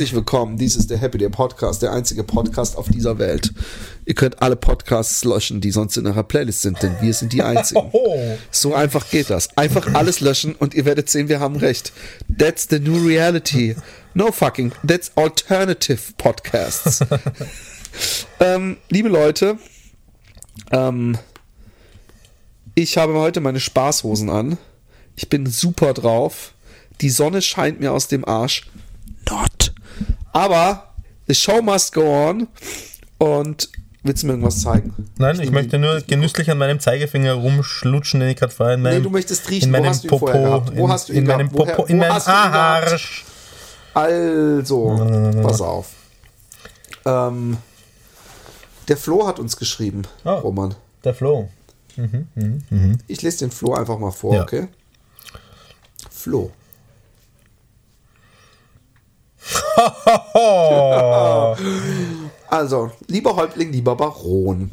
herzlich willkommen. Dies ist der Happy Day Podcast, der einzige Podcast auf dieser Welt. Ihr könnt alle Podcasts löschen, die sonst in eurer Playlist sind, denn wir sind die einzigen. Oh. So einfach geht das. Einfach alles löschen und ihr werdet sehen, wir haben recht. That's the new reality. No fucking, that's alternative podcasts. ähm, liebe Leute, ähm, ich habe heute meine Spaßhosen an. Ich bin super drauf. Die Sonne scheint mir aus dem Arsch. Not. Aber the show must go on. Und willst du mir irgendwas zeigen? Nein, ich möchte nur genüsslich an meinem Zeigefinger rumschlutschen, den ich gerade vorher in meinem, Nee, du möchtest riechen. in Wo meinem hast du ihn Popo? Wo in, hast du ihn in meinem Popo, in meinem? Arsch. Also, pass auf. Ähm, der Flo hat uns geschrieben, Oh. Roman. Der Flo. Ich lese den Flo einfach mal vor, Ja. okay? Flo. Also, lieber Häuptling, lieber Baron.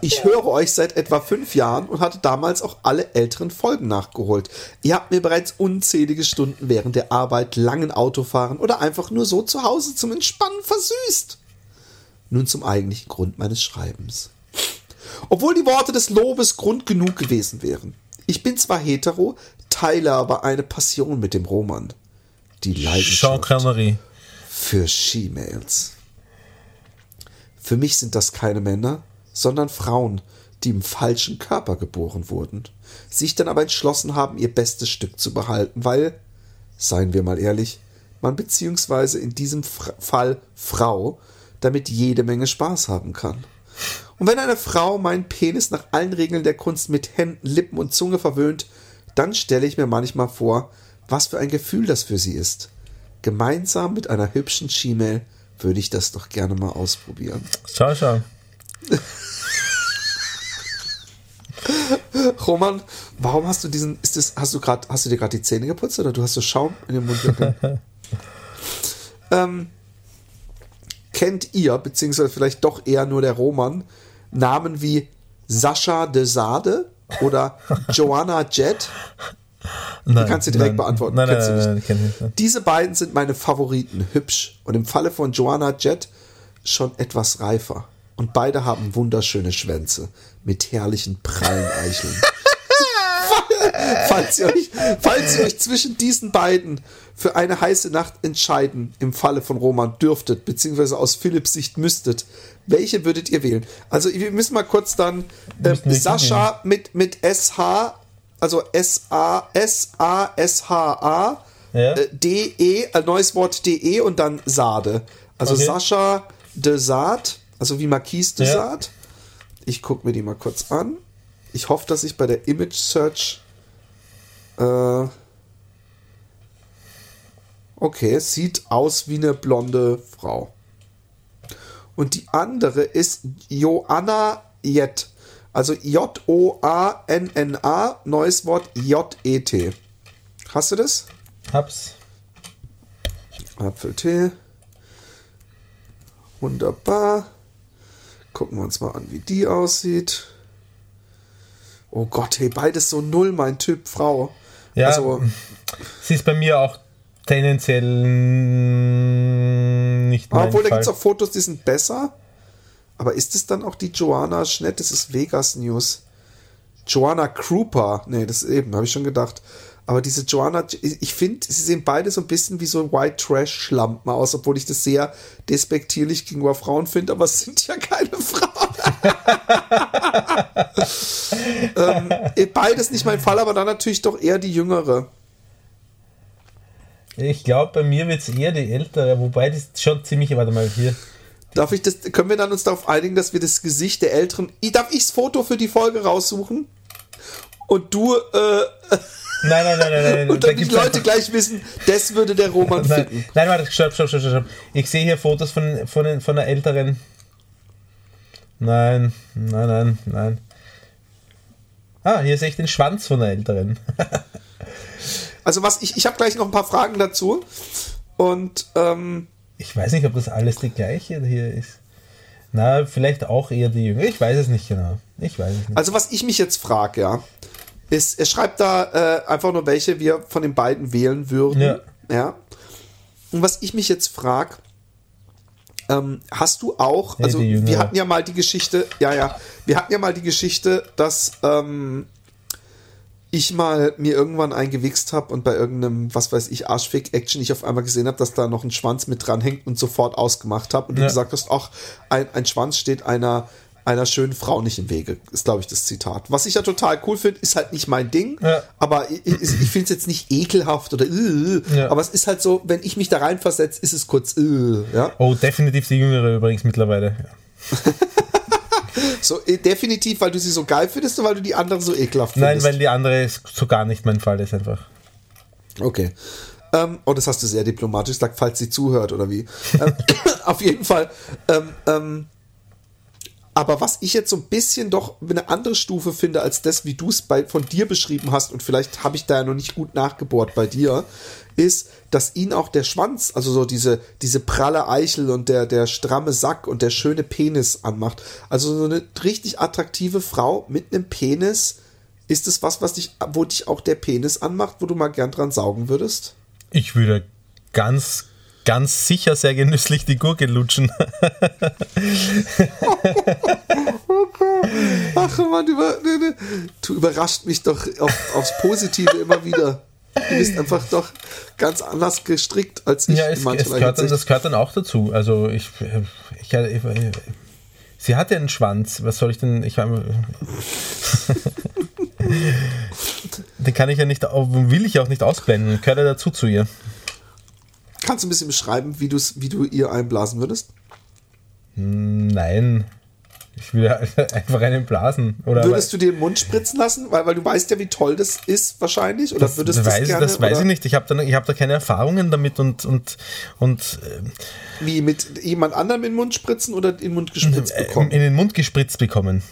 Ich höre euch seit etwa fünf Jahren und hatte damals auch alle älteren Folgen nachgeholt. Ihr habt mir bereits unzählige Stunden während der Arbeit, langen Autofahren oder einfach nur so zu Hause zum Entspannen versüßt. Nun zum eigentlichen Grund meines Schreibens. Obwohl die Worte des Lobes Grund genug gewesen wären. Ich bin zwar hetero, teile aber eine Passion mit dem Roman. Die Leidenschaft für She-Mails. Für mich sind das keine Männer, sondern Frauen, die im falschen Körper geboren wurden, sich dann aber entschlossen haben, ihr bestes Stück zu behalten, weil, seien wir mal ehrlich, man beziehungsweise in diesem Fra Fall Frau damit jede Menge Spaß haben kann. Und wenn eine Frau meinen Penis nach allen Regeln der Kunst mit Händen, Lippen und Zunge verwöhnt, dann stelle ich mir manchmal vor, was für ein Gefühl das für sie ist. Gemeinsam mit einer hübschen She-Mail würde ich das doch gerne mal ausprobieren. Schau, schau. Roman, warum hast du diesen, ist das, hast du gerade, hast du dir gerade die Zähne geputzt oder du hast so Schaum in den Mund? ähm, kennt ihr, beziehungsweise vielleicht doch eher nur der Roman, Namen wie Sascha de Sade oder Joanna Jett? Nein, kannst du direkt nein, beantworten. Nein, nein, Kennst du nein, nicht. nein. Diese beiden sind meine Favoriten, hübsch und im Falle von Joanna Jett schon etwas reifer. Und beide haben wunderschöne Schwänze mit herrlichen prallen Eicheln. falls, ihr euch, falls ihr euch zwischen diesen beiden für eine heiße Nacht entscheiden, im Falle von Roman dürftet, beziehungsweise aus Philipps Sicht müsstet, welche würdet ihr wählen? Also wir müssen mal kurz dann äh, Sascha mit, mit SH, also S-A, S-A-S-H-A, Ja. äh, DE, ein neues Wort DE und dann Sade. Also Okay. Sascha de Sade, also wie Marquise de Ja. Sade. Ich gucke mir die mal kurz an. Ich hoffe, dass ich bei der Image Search. Äh, okay, sieht aus wie eine blonde Frau. Und die andere ist Joanna Jett. Also J-O-A-N-N-A, neues Wort J-E-T. Hast du das? Hab's. Apfeltee. Wunderbar. Gucken wir uns mal an, wie die aussieht. Oh Gott, hey, beides so null, mein Typ, Frau. Ja, Also, sie ist bei mir auch tendenziell nicht mein obwohl, da Fall. gibt es auch Fotos, die sind besser. Aber ist es dann auch die Joanna Schnett? Das ist Vegas News. Joanna Krupa. Nee, das ist eben, habe ich schon gedacht. Aber diese Joanna, ich finde, sie sehen beide so ein bisschen wie so White Trash Schlampen aus, obwohl ich das sehr despektierlich gegenüber Frauen finde, aber es sind ja keine Frauen. ähm, beides nicht mein Fall, aber dann natürlich doch eher die jüngere. Ich glaube, bei mir wird es eher die ältere, wobei ist schon ziemlich, warte mal, hier. Darf ich das, können wir dann uns darauf einigen, dass wir das Gesicht der älteren, darf ich das Foto für die Folge raussuchen? Und du, äh, Nein, nein, nein, nein, nein. und da dann die gibt's Leute gleich wissen, das würde der Roman Nein, finden. nein, warte, stopp, stopp, stopp, stopp. Ich sehe hier Fotos von, von, von der älteren. Nein, nein, nein, nein. Ah, hier sehe ich den Schwanz von der älteren. Also was ich, ich habe gleich noch ein paar Fragen dazu. Und ähm, Ich weiß nicht, ob das alles die gleiche hier ist. Na, vielleicht auch eher die Jüngere. Ich weiß es nicht genau. Ich weiß es nicht. also was ich mich jetzt frage, ja, ist, er schreibt da äh, einfach nur, welche wir von den beiden wählen würden. Ja. ja. Und was ich mich jetzt frage, ähm, hast du auch, Nee, also Jüngere. wir hatten ja mal die Geschichte, ja, ja, wir hatten ja mal die Geschichte, dass ähm, ich mal mir irgendwann eingewichst habe und bei irgendeinem, was weiß ich, Arschfick-Action ich auf einmal gesehen habe, dass da noch ein Schwanz mit dran hängt und sofort ausgemacht habe und du Ja. gesagt hast, ach, ein, ein Schwanz steht einer einer schönen Frau nicht im Wege, ist glaube ich das Zitat. Was ich ja total cool finde, ist halt nicht mein Ding, Ja. aber ich, ich, ich finde es jetzt nicht ekelhaft oder äh, Ja. aber es ist halt so, wenn ich mich da reinversetze, ist es kurz äh, ja. Oh, definitiv die Jüngere übrigens mittlerweile. So äh, definitiv, weil du sie so geil findest oder weil du die andere so ekelhaft Nein, findest? weil die andere so gar nicht mein Fall ist einfach. Okay. Ähm, oh, das hast du sehr diplomatisch gesagt, falls sie zuhört oder wie. ähm, auf jeden Fall. Ähm, ähm, aber was ich jetzt so ein bisschen doch eine andere Stufe finde als das, wie du es von dir beschrieben hast, und vielleicht habe ich da ja noch nicht gut nachgebohrt bei dir, ist, dass ihn auch der Schwanz, also so diese, diese pralle Eichel und der, der stramme Sack und der schöne Penis anmacht. Also so eine richtig attraktive Frau mit einem Penis, ist es was, was dich, wo dich auch der Penis anmacht, wo du mal gern dran saugen würdest? Ich würde ganz, ganz sicher sehr genüsslich die Gurke lutschen. Ach man, über, ne, ne. du überrascht mich doch auf, aufs Positive immer wieder. Du bist einfach doch ganz anders gestrickt als ich ja, es, es gehört dann, das gehört dann auch dazu. Also ich, ich, ich, sie hat ja einen Schwanz. Was soll ich denn? Ich den kann ich ja nicht, will ich auch nicht ausblenden. Gehört ja dazu zu ihr. Kannst du ein bisschen beschreiben, wie, wie du ihr einblasen würdest? Nein. Ich will einfach einen blasen. Oder Würdest du dir den Mund spritzen lassen? Weil, weil du weißt ja, wie toll das ist wahrscheinlich. Oder das, würdest du das, weiß, gerne? das weiß oder ich nicht. Ich habe da, ich hab da keine Erfahrungen damit und, und, und äh, Wie mit jemand anderem in den Mund spritzen oder in den Mund gespritzt äh, bekommen? in den Mund gespritzt bekommen.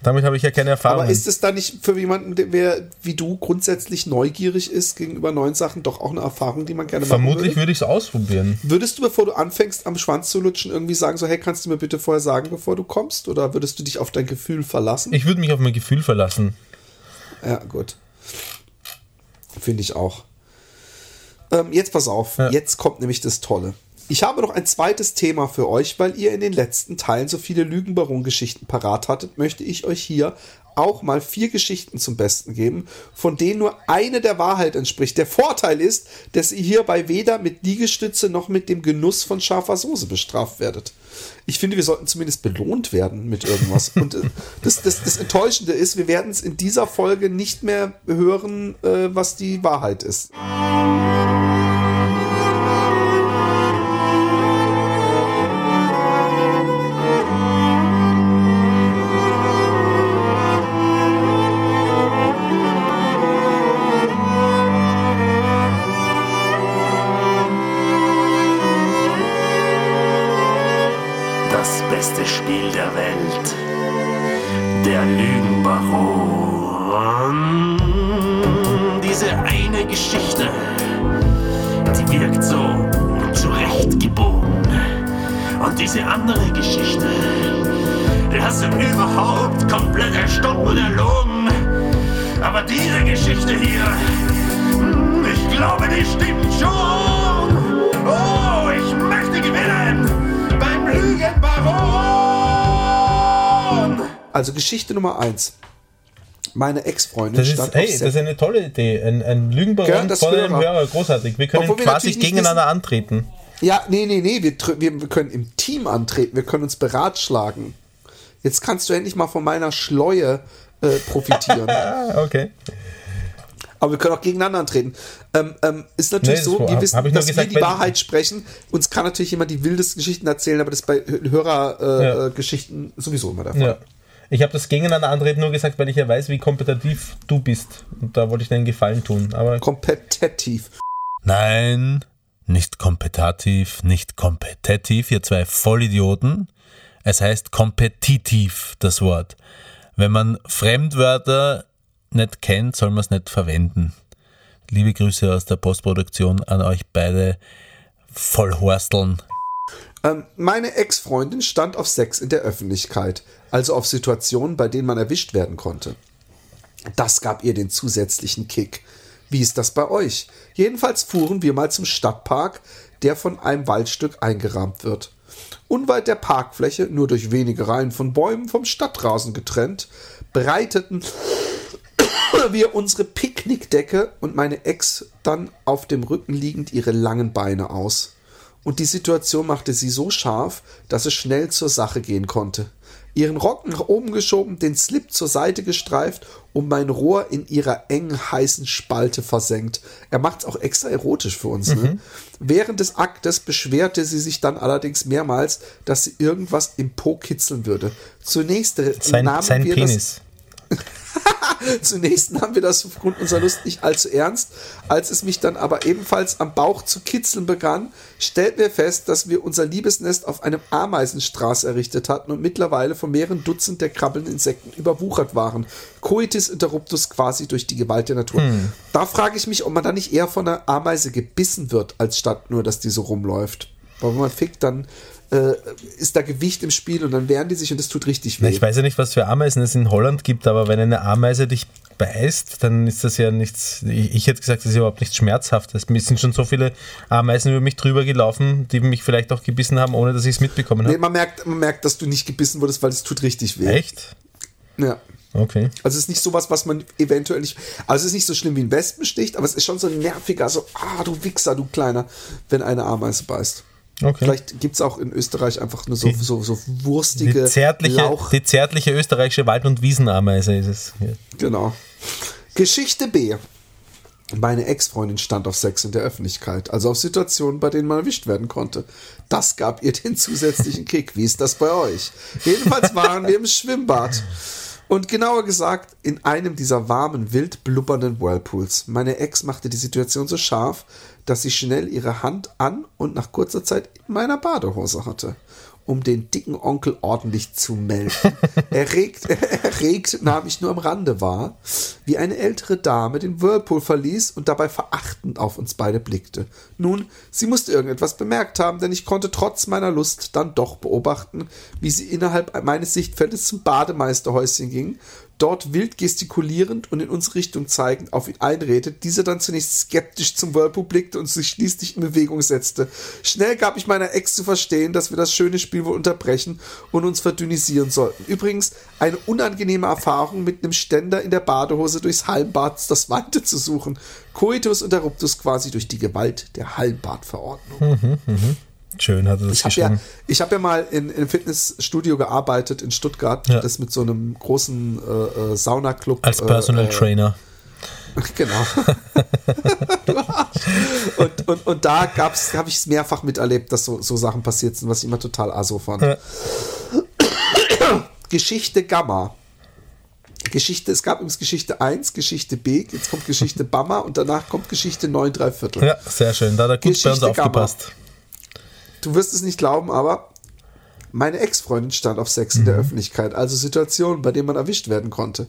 Damit habe ich ja keine Erfahrung. Aber ist es da nicht für jemanden, der wie du grundsätzlich neugierig ist gegenüber neuen Sachen, doch auch eine Erfahrung, die man gerne machen Vermutlich würde? würde ich es ausprobieren. Würdest du, bevor du anfängst, am Schwanz zu lutschen, irgendwie sagen, so, hey, kannst du mir bitte vorher sagen, bevor du kommst? Oder würdest du dich auf dein Gefühl verlassen? Ich würde mich auf mein Gefühl verlassen. ja, gut. Finde ich auch. Ähm, jetzt pass auf, Ja. jetzt kommt nämlich das Tolle. Ich habe noch ein zweites Thema für euch, weil ihr in den letzten Teilen so viele Lügenbaron-Geschichten parat hattet, möchte ich euch hier auch mal vier Geschichten zum Besten geben, von denen nur eine der Wahrheit entspricht. Der Vorteil ist, dass ihr hierbei weder mit Liegestütze noch mit dem Genuss von scharfer Soße bestraft werdet. Ich finde, wir sollten zumindest belohnt werden mit irgendwas. Und äh, das, das, das Enttäuschende ist, wir werden es in dieser Folge nicht mehr hören, äh, was die Wahrheit ist. Also Geschichte Nummer eins. Meine Ex-Freundin Das stand ist, hey, das ist eine tolle Idee. Ein, ein Lügenbaron das vor einem Hörer. Großartig. Wir können Obwohl wir quasi nicht gegeneinander antreten. Ja, nee, nee, nee, wir, wir, wir können im Team antreten, wir können uns beratschlagen. Jetzt kannst du endlich mal von meiner Schleue äh, profitieren. Ah, okay. Aber wir können auch gegeneinander antreten. Ähm, ähm, ist natürlich Nee, so, wir wissen, dass gesagt, wir die Wahrheit sprechen. Uns kann natürlich jemand die wildesten Geschichten erzählen, aber das ist bei Hörergeschichten Ja. äh, äh, Geschichten sowieso immer der Fall. Ja. Ich habe das gegeneinander antreten nur gesagt, weil ich ja weiß, wie kompetitiv du bist. Und da wollte ich dir einen Gefallen tun. Aber Kompetitiv. Nein, nicht kompetitiv, nicht kompetitiv, ihr zwei Vollidioten. Es heißt kompetitiv, das Wort. Wenn man Fremdwörter nicht kennt, soll man es nicht verwenden. Liebe Grüße aus der Postproduktion an euch beide Vollhorsteln. Ähm, meine Ex-Freundin stand auf Sex in der Öffentlichkeit, also auf Situationen, bei denen man erwischt werden konnte. Das gab ihr den zusätzlichen Kick. Wie ist das bei euch? Jedenfalls fuhren wir mal zum Stadtpark, der von einem Waldstück eingerahmt wird. Unweit der Parkfläche, nur durch wenige Reihen von Bäumen vom Stadtrasen getrennt, breiteten wir unsere Picknickdecke und meine Ex dann auf dem Rücken liegend ihre langen Beine aus. Und die Situation machte sie so scharf, dass es schnell zur Sache gehen konnte. Ihren Rock nach oben geschoben, den Slip zur Seite gestreift und mein Rohr in ihrer engen, heißen Spalte versenkt. Er macht's auch extra erotisch für uns. Ne? Während des Aktes beschwerte sie sich dann allerdings mehrmals, dass sie irgendwas im Po kitzeln würde. Zunächst Sein, nahmen sein wir das Penis. Zunächst nahmen wir das aufgrund unserer Lust nicht allzu ernst. Als es mich dann aber ebenfalls am Bauch zu kitzeln begann, stellten wir fest, dass wir unser Liebesnest auf einem Ameisenstraß errichtet hatten und mittlerweile von mehreren Dutzend der krabbelnden Insekten überwuchert waren. Coitus interruptus quasi durch die Gewalt der Natur. Da frage ich mich, ob man da nicht eher von einer Ameise gebissen wird, als statt nur, dass die so rumläuft. Weil wenn man fickt, dann äh, ist da Gewicht im Spiel und dann wehren die sich und das tut richtig weh. Ich weiß ja nicht, was für Ameisen es in Holland gibt, aber wenn eine Ameise dich beißt, dann ist das ja nichts. Ich, ich hätte gesagt, das ist überhaupt nichts Schmerzhaftes. Es sind schon so viele Ameisen über mich drüber gelaufen, die mich vielleicht auch gebissen haben, ohne dass ich es mitbekommen Nee, habe. man merkt, man merkt, dass du nicht gebissen wurdest, weil es tut richtig weh. Echt? Ja. Okay. Also es ist nicht sowas, was man eventuell nicht. Also es ist nicht so schlimm wie ein Wespenstich, aber es ist schon so nerviger, so, ah, du Wichser, du Kleiner, wenn eine Ameise beißt. Okay. Vielleicht gibt es auch in Österreich einfach nur so, so, so Die wurstige zärtliche, Lauch. die zärtliche österreichische Wald- und Wiesenameise ist es. Ja. Genau. Geschichte B. Meine Ex-Freundin stand auf Sex in der Öffentlichkeit, also auf Situationen, bei denen man erwischt werden konnte. Das gab ihr den zusätzlichen Kick. Wie ist das bei euch? Jedenfalls waren wir im Schwimmbad. Und genauer gesagt, in einem dieser warmen, wild blubbernden Whirlpools. Meine Ex machte die Situation so scharf, dass sie schnell ihre Hand an und nach kurzer Zeit in meiner Badehose hatte, um den dicken Onkel ordentlich zu melken. Erregt, erregt nahm ich nur am Rande wahr, wie eine ältere Dame den Whirlpool verließ und dabei verachtend auf uns beide blickte. Nun, sie musste irgendetwas bemerkt haben, denn ich konnte trotz meiner Lust dann doch beobachten, wie sie innerhalb meines Sichtfeldes zum Bademeisterhäuschen ging, dort wild gestikulierend und in unsere Richtung zeigend auf ihn einredet, dieser dann zunächst skeptisch zum Whirlpool blickte und sich schließlich in Bewegung setzte. Schnell gab ich meiner Ex zu verstehen, dass wir das schöne Spiel wohl unterbrechen und uns verdünnisieren sollten. Übrigens, eine unangenehme Erfahrung mit einem Ständer in der Badehose durchs Hallenbad das Wante zu suchen. Coitus interruptus quasi durch die Gewalt der Hallenbadverordnung. Schön hat er das Ich habe ja, ich hab ja mal in, in einem Fitnessstudio gearbeitet in Stuttgart, Ja. das mit so einem großen äh, äh, Saunaclub. Als Personal äh, äh, Trainer. Genau. und, und, und da gab's, habe ich es mehrfach miterlebt, dass so, so Sachen passiert sind, was ich immer total aso fand. Ja. Geschichte Gamma. Geschichte, es gab übrigens Geschichte 1, Geschichte B, jetzt kommt Geschichte Bamma und danach kommt Geschichte 9 3 Viertel. Ja, sehr schön. Da hat er gut bei uns Geschichte Gamma. Du wirst es nicht glauben, aber meine Ex-Freundin stand auf Sex in der Mhm. Öffentlichkeit, also Situationen, bei denen man erwischt werden konnte.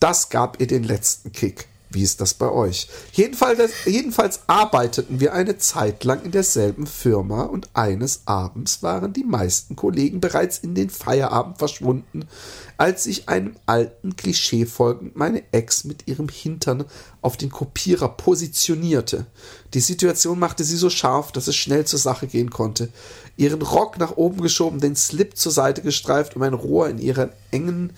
Das gab ihr den letzten Kick. Wie ist das bei euch? Jedenfalls, jedenfalls arbeiteten wir eine Zeit lang in derselben Firma und eines Abends waren die meisten Kollegen bereits in den Feierabend verschwunden, als ich einem alten Klischee folgend meine Ex mit ihrem Hintern auf den Kopierer positionierte. Die Situation machte sie so scharf, dass es schnell zur Sache gehen konnte. Ihren Rock nach oben geschoben, den Slip zur Seite gestreift und mein Rohr in ihrer engen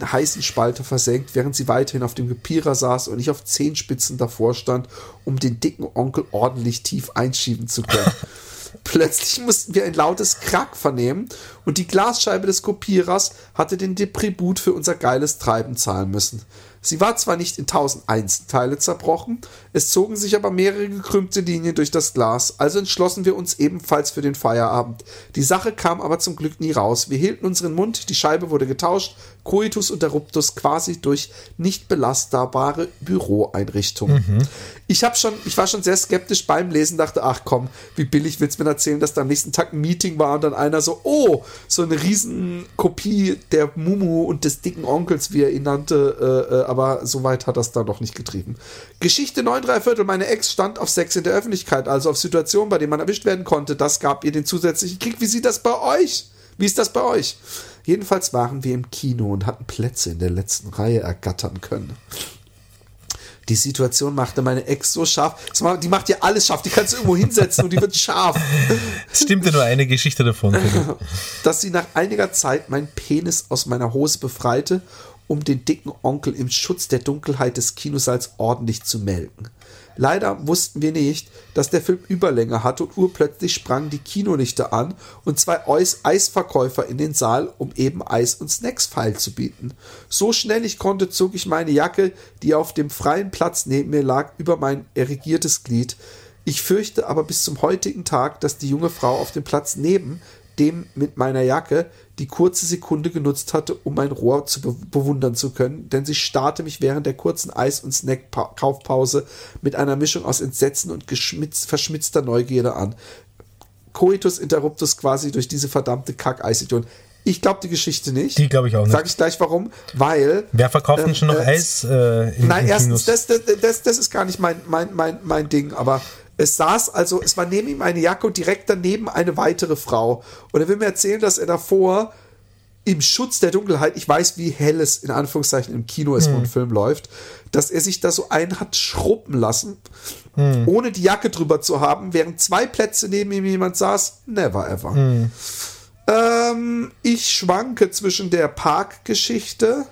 heißen Spalte versenkt, während sie weiterhin auf dem Gepierer saß und ich auf Zehenspitzen davor stand, um den dicken Onkel ordentlich tief einschieben zu können. Plötzlich mussten wir ein lautes Krack vernehmen und die Glasscheibe des Kopierers hatte den Depribut für unser geiles Treiben zahlen müssen. Sie war zwar nicht in tausend Einzelteile zerbrochen, es zogen sich aber mehrere gekrümmte Linien durch das Glas, also entschlossen wir uns ebenfalls für den Feierabend. Die Sache kam aber zum Glück nie raus. Wir hielten unseren Mund, die Scheibe wurde getauscht, Coitus interruptus quasi durch nicht belastbare Büroeinrichtungen. Mhm. Ich habe schon, ich war schon sehr skeptisch beim Lesen, dachte, ach komm, wie billig willst du mir erzählen, dass da am nächsten Tag ein Meeting war und dann einer so, oh, so eine riesen Kopie der Mumu und des dicken Onkels, wie er ihn nannte, äh, äh aber so weit hat das da noch nicht getrieben. Geschichte 9 3 Viertel, meine Ex stand auf Sex in der Öffentlichkeit, also auf Situationen, bei denen man erwischt werden konnte. Das gab ihr den zusätzlichen Kick. Wie sieht das bei euch? Wie ist das bei euch? Jedenfalls waren wir im Kino und hatten Plätze in der letzten Reihe ergattern können. Die Situation machte meine Ex so scharf. Die macht ja alles scharf. Die kannst du irgendwo hinsetzen und die wird scharf. Es stimmte nur eine Geschichte davon. Dass sie nach einiger Zeit meinen Penis aus meiner Hose befreite um den dicken Onkel im Schutz der Dunkelheit des Kinosaals ordentlich zu melken. Leider wussten wir nicht, dass der Film Überlänge hatte und urplötzlich sprangen die Kinolichter an und zwei Eisverkäufer in den Saal, um eben Eis und Snacks feil zu bieten. So schnell ich konnte, zog ich meine Jacke, die auf dem freien Platz neben mir lag, über mein erregiertes Glied. Ich fürchte aber bis zum heutigen Tag, dass die junge Frau auf dem Platz neben dem mit meiner Jacke die kurze Sekunde genutzt hatte, um mein Rohr zu be bewundern zu können, denn sie starrte mich während der kurzen Eis- und Snack-Kaufpause mit einer Mischung aus Entsetzen und verschmitzter Neugierde an. Coitus interruptus quasi durch diese verdammte Kack-Eisidion. Ich glaube die Geschichte nicht. Die glaube ich auch nicht. Sag ich gleich warum. Weil. Wer verkauft denn ähm, schon noch äh, Eis äh, in Nein, erstens, das, das, das, das ist gar nicht mein, mein, mein, mein Ding, aber es saß also, es war neben ihm eine Jacke und direkt daneben eine weitere Frau. Und er will mir erzählen, dass er davor im Schutz der Dunkelheit, ich weiß, wie hell es in Anführungszeichen im Kino ist, wo ein hm. Film läuft, dass er sich da so einen hat schruppen lassen, hm. ohne die Jacke drüber zu haben, während zwei Plätze neben ihm jemand saß. Never ever. Hm. Ähm, ich schwanke zwischen der Parkgeschichte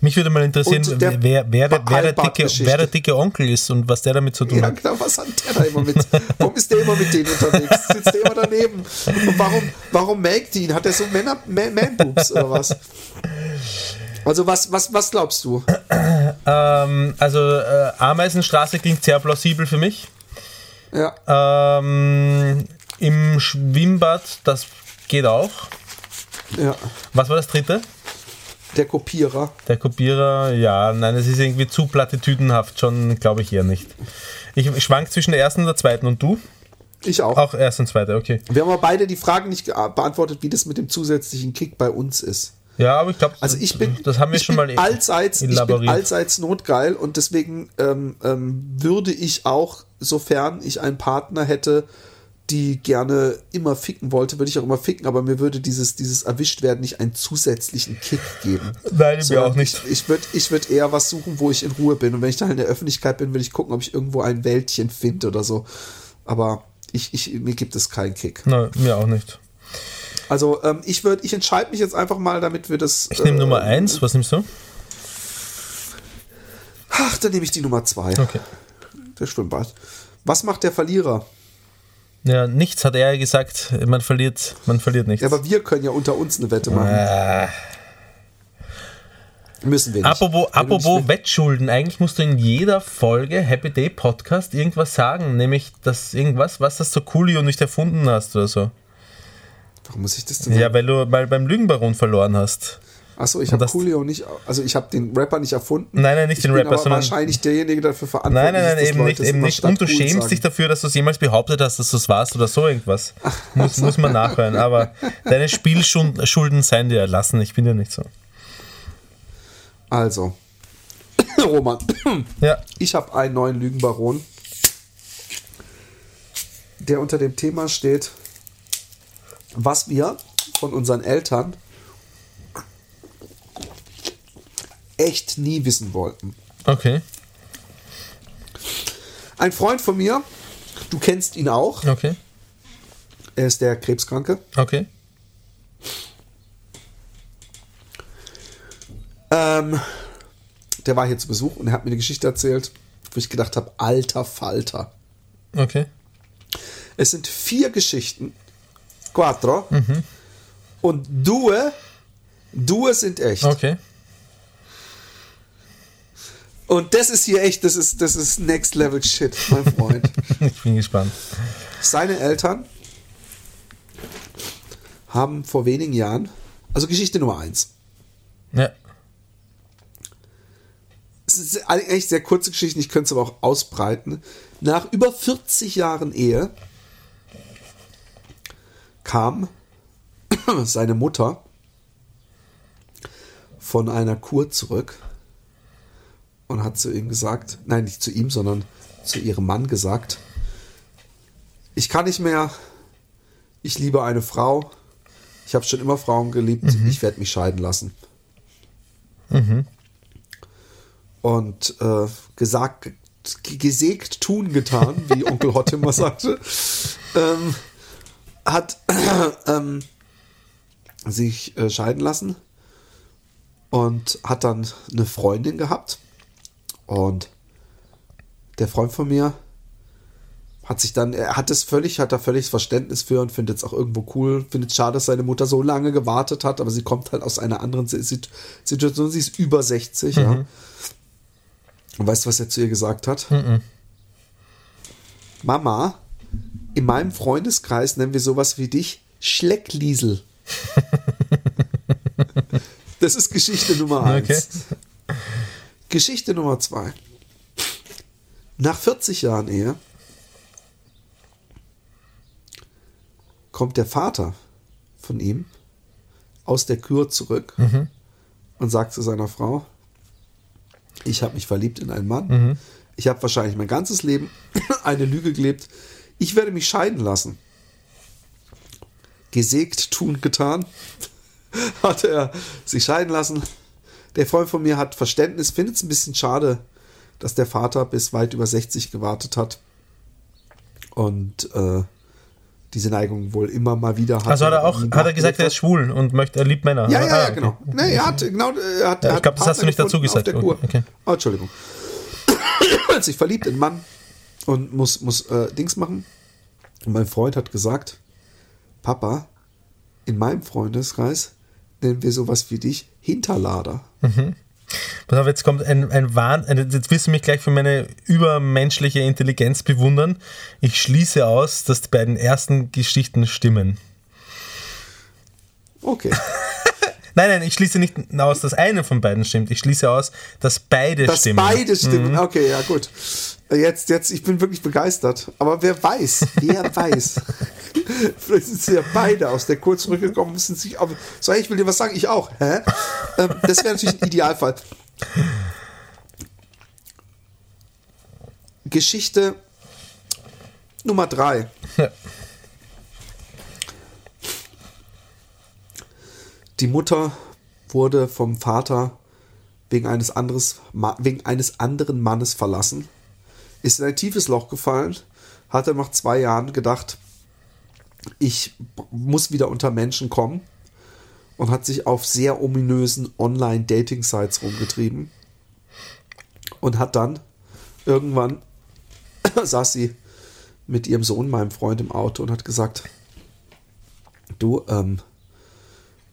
mich würde mal interessieren, wer, wer, wer, wer, der dicke, wer der dicke Onkel ist und was der damit zu tun ja, hat. Ja, genau, was hat der da immer mit? Warum ist der immer mit denen unterwegs? Sitzt der immer daneben? Und warum, warum melkt ihn? Hat er so Männer, Man-Boobs oder was? Also, was, was, was glaubst du? Ähm, also, äh, Ameisenstraße klingt sehr plausibel für mich. Ja. Ähm, Im Schwimmbad, das geht auch. Ja. Was war das dritte? Der Kopierer. Der Kopierer, ja, nein, es ist irgendwie zu plattitüdenhaft, schon glaube ich eher nicht. Ich schwank zwischen der ersten und der zweiten und du? Ich auch. Auch erst und zweite, okay. Wir haben aber beide die Frage nicht beantwortet, wie das mit dem zusätzlichen Kick bei uns ist. Ja, aber ich glaube, also ich bin, das haben wir schon mal allseits, ich bin allseits notgeil und deswegen ähm, ähm, würde ich auch, sofern ich einen Partner hätte, die gerne immer ficken wollte, würde ich auch immer ficken, aber mir würde dieses, dieses erwischt werden nicht einen zusätzlichen Kick geben. Nein, mir auch nicht. Ich, ich würde ich würd eher was suchen, wo ich in Ruhe bin. Und wenn ich da in der Öffentlichkeit bin, würde ich gucken, ob ich irgendwo ein Wäldchen finde oder so. Aber ich, ich, mir gibt es keinen Kick. Nein, mir auch nicht. Also ähm, ich würde, ich entscheide mich jetzt einfach mal, damit wir das. Ich nehme äh, Nummer 1, was nimmst du? Ach, dann nehme ich die Nummer 2. Okay. Der Schwimmbad. Was macht der Verlierer? Ja, nichts hat er gesagt. Man verliert, man verliert nichts. Ja, aber wir können ja unter uns eine Wette machen. Äh. Müssen wir nicht. Apropos, apropos Wettschulden, eigentlich musst du in jeder Folge Happy Day Podcast irgendwas sagen, nämlich dass irgendwas, was das so Coolio nicht erfunden hast oder so. Warum muss ich das denn sagen? Ja, weil du mal beim Lügenbaron verloren hast. Achso, ich habe Coolio nicht, also ich habe den Rapper nicht erfunden. Nein, nein, nicht ich den Rapper, sondern wahrscheinlich derjenige dafür verantwortlich Nein, nein, nein, eben nicht, eben nicht. Und du cool schämst sagen. dich dafür, dass du es jemals behauptet hast, dass du es warst oder so irgendwas. muss, muss man nachhören. Aber deine Spielschulden seien dir erlassen. Ich bin ja nicht so. Also. Roman, Ja. ich habe einen neuen Lügenbaron, der unter dem Thema steht, was wir von unseren Eltern echt nie wissen wollten. Okay. Ein Freund von mir, du kennst ihn auch, Okay. er ist der Krebskranke. Okay. Ähm, der war hier zu Besuch und er hat mir eine Geschichte erzählt, wo ich gedacht habe, alter Falter. Okay. Es sind vier Geschichten, quattro, und due, due sind echt. Okay. Und das ist hier echt, das ist, das ist Next Level Shit, mein Freund. Ich bin gespannt. Seine Eltern haben vor wenigen Jahren, also Geschichte Nummer eins. Ja. Es ist eigentlich sehr kurze Geschichten, ich könnte es aber auch ausbreiten. Nach über 40 Jahren Ehe kam seine Mutter von einer Kur zurück und hat zu ihm gesagt, nein, nicht zu ihm, sondern zu ihrem Mann gesagt, ich kann nicht mehr, ich liebe eine Frau, ich habe schon immer Frauen geliebt, ich werde mich scheiden lassen. Und äh, gesagt, gesägt, tun getan, wie Onkel Hott immer sagte, ähm, hat ähm, sich äh, scheiden lassen und hat dann eine Freundin gehabt. Und der Freund von mir hat sich dann, er hat es völlig, hat da völlig Verständnis für und findet es auch irgendwo cool, findet es schade, dass seine Mutter so lange gewartet hat, aber sie kommt halt aus einer anderen Si- Sit- Situation, sie ist über 60, ja. Und weißt du, was er zu ihr gesagt hat? Mama, in meinem Freundeskreis nennen wir sowas wie dich Schleckliesel. das ist Geschichte Nummer eins. Okay. Geschichte Nummer zwei. Nach 40 Jahren Ehe kommt der Vater von ihm aus der Kür zurück und sagt zu seiner Frau, ich habe mich verliebt in einen Mann. Ich habe wahrscheinlich mein ganzes Leben eine Lüge gelebt. Ich werde mich scheiden lassen. Gesägt, tun, getan. Hat er sich scheiden lassen. Der Freund von mir hat Verständnis, findet es ein bisschen schade, dass der Vater bis weit über 60 gewartet hat. Und äh, diese Neigung wohl immer mal wieder hat. Also hat er auch, hat er gesagt, er ist schwul und möchte, er liebt Männer. Ja, ja, ja, genau. Nee, er hat, genau, er hat, Ja, ich hat glaub, das hast du nicht dazu gesagt. Okay. Oh, Entschuldigung. hat sich verliebt in Mann und muss, muss äh, Dings machen. Und mein Freund hat gesagt, Papa, in meinem Freundeskreis nennen wir sowas wie dich Hinterlader. Pass auf, jetzt kommt ein, ein Wahn. Jetzt wirst du mich gleich für meine übermenschliche Intelligenz bewundern. Ich schließe aus, dass die beiden ersten Geschichten stimmen. Okay. Nein, nein, ich schließe nicht aus, dass eine von beiden stimmt. Ich schließe aus, dass beide Dass stimmen. beide stimmen. Okay, ja, gut. Jetzt, jetzt, ich bin wirklich begeistert. Aber wer weiß, wer weiß. Vielleicht sind sie ja beide aus der Kur zurückgekommen, müssen sich auf. So, hey, ich will dir was sagen, ich auch. Hä? Ähm, das wäre natürlich ein Idealfall. Geschichte Nummer drei. Die Mutter wurde vom Vater wegen eines, anderes, wegen eines anderen Mannes verlassen, ist in ein tiefes Loch gefallen, hatte nach zwei Jahren gedacht, ich muss wieder unter Menschen kommen und hat sich auf sehr ominösen Online-Dating-Sites rumgetrieben und hat dann irgendwann saß sie mit ihrem Sohn, meinem Freund, im Auto und hat gesagt, du, ähm,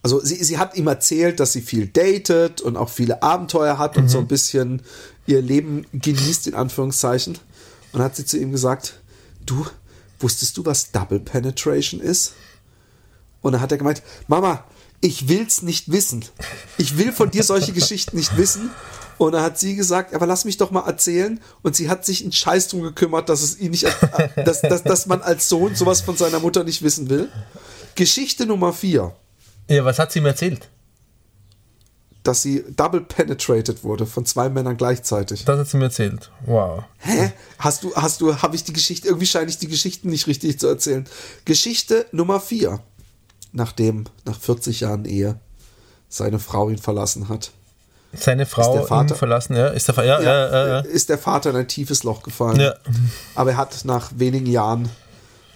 also sie, sie hat ihm erzählt, dass sie viel datet und auch viele Abenteuer hat und so ein bisschen ihr Leben genießt, in Anführungszeichen. Und hat sie zu ihm gesagt, du, wusstest du, was Double Penetration ist? Und dann hat er gemeint, Mama, ich will's nicht wissen. Ich will von dir solche Geschichten nicht wissen. Und dann hat sie gesagt, aber lass mich doch mal erzählen. Und sie hat sich einen Scheiß drum gekümmert, dass es ihn nicht, dass, dass, dass man als Sohn sowas von seiner Mutter nicht wissen will. Geschichte Nummer vier. Ja, was hat sie ihm erzählt? dass sie double penetrated wurde von zwei Männern gleichzeitig. Das hat sie mir erzählt. Wow. Hä? Hast du, hast du, habe ich die Geschichte, irgendwie scheine ich die Geschichten nicht richtig zu erzählen. Geschichte Nummer vier. Nachdem, nach 40 Jahren Ehe, seine Frau ihn verlassen hat. Seine Frau der Vater- ihn verlassen, ja? Ist der ja, ja, ja. ist der Vater in ein tiefes Loch gefallen. Ja. Aber er hat nach wenigen Jahren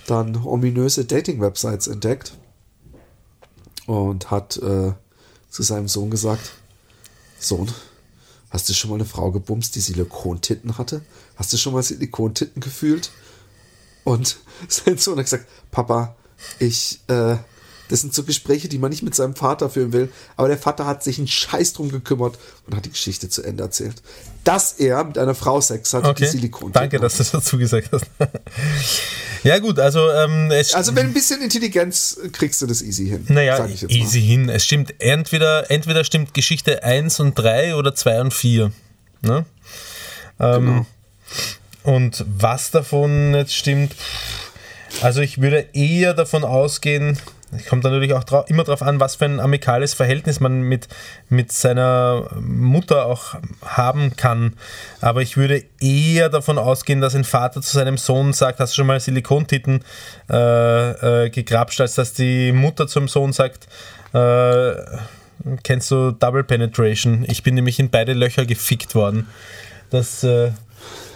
dann ominöse Dating-Websites entdeckt und hat äh, zu seinem Sohn gesagt: Sohn, hast du schon mal eine Frau gebumst, die Silikontitten hatte? Hast du schon mal Silikontitten gefühlt? Und sein Sohn hat gesagt: Papa, ich, äh, das sind so Gespräche, die man nicht mit seinem Vater führen will. Aber der Vater hat sich einen Scheiß drum gekümmert und hat die Geschichte zu Ende erzählt. Dass er mit einer Frau Sex hatte, die Okay. Silikontitten Danke, dass du das dazu gesagt hast. ja, gut, also ähm, Also wenn ein bisschen Intelligenz kriegst du das easy hin. Naja, easy hin. Es stimmt entweder, entweder stimmt Geschichte 1 und 3 oder 2 und 4. Ne? Ähm, Genau. Und was davon jetzt stimmt, also ich würde eher davon ausgehen, es kommt natürlich auch immer darauf an, was für ein amikales Verhältnis man mit, mit seiner Mutter auch haben kann. Aber ich würde eher davon ausgehen, dass ein Vater zu seinem Sohn sagt, hast du schon mal Silikontitten äh, äh, gegrapscht, als dass die Mutter zum Sohn sagt, äh, kennst du Double Penetration? Ich bin nämlich in beide Löcher gefickt worden. Das, äh,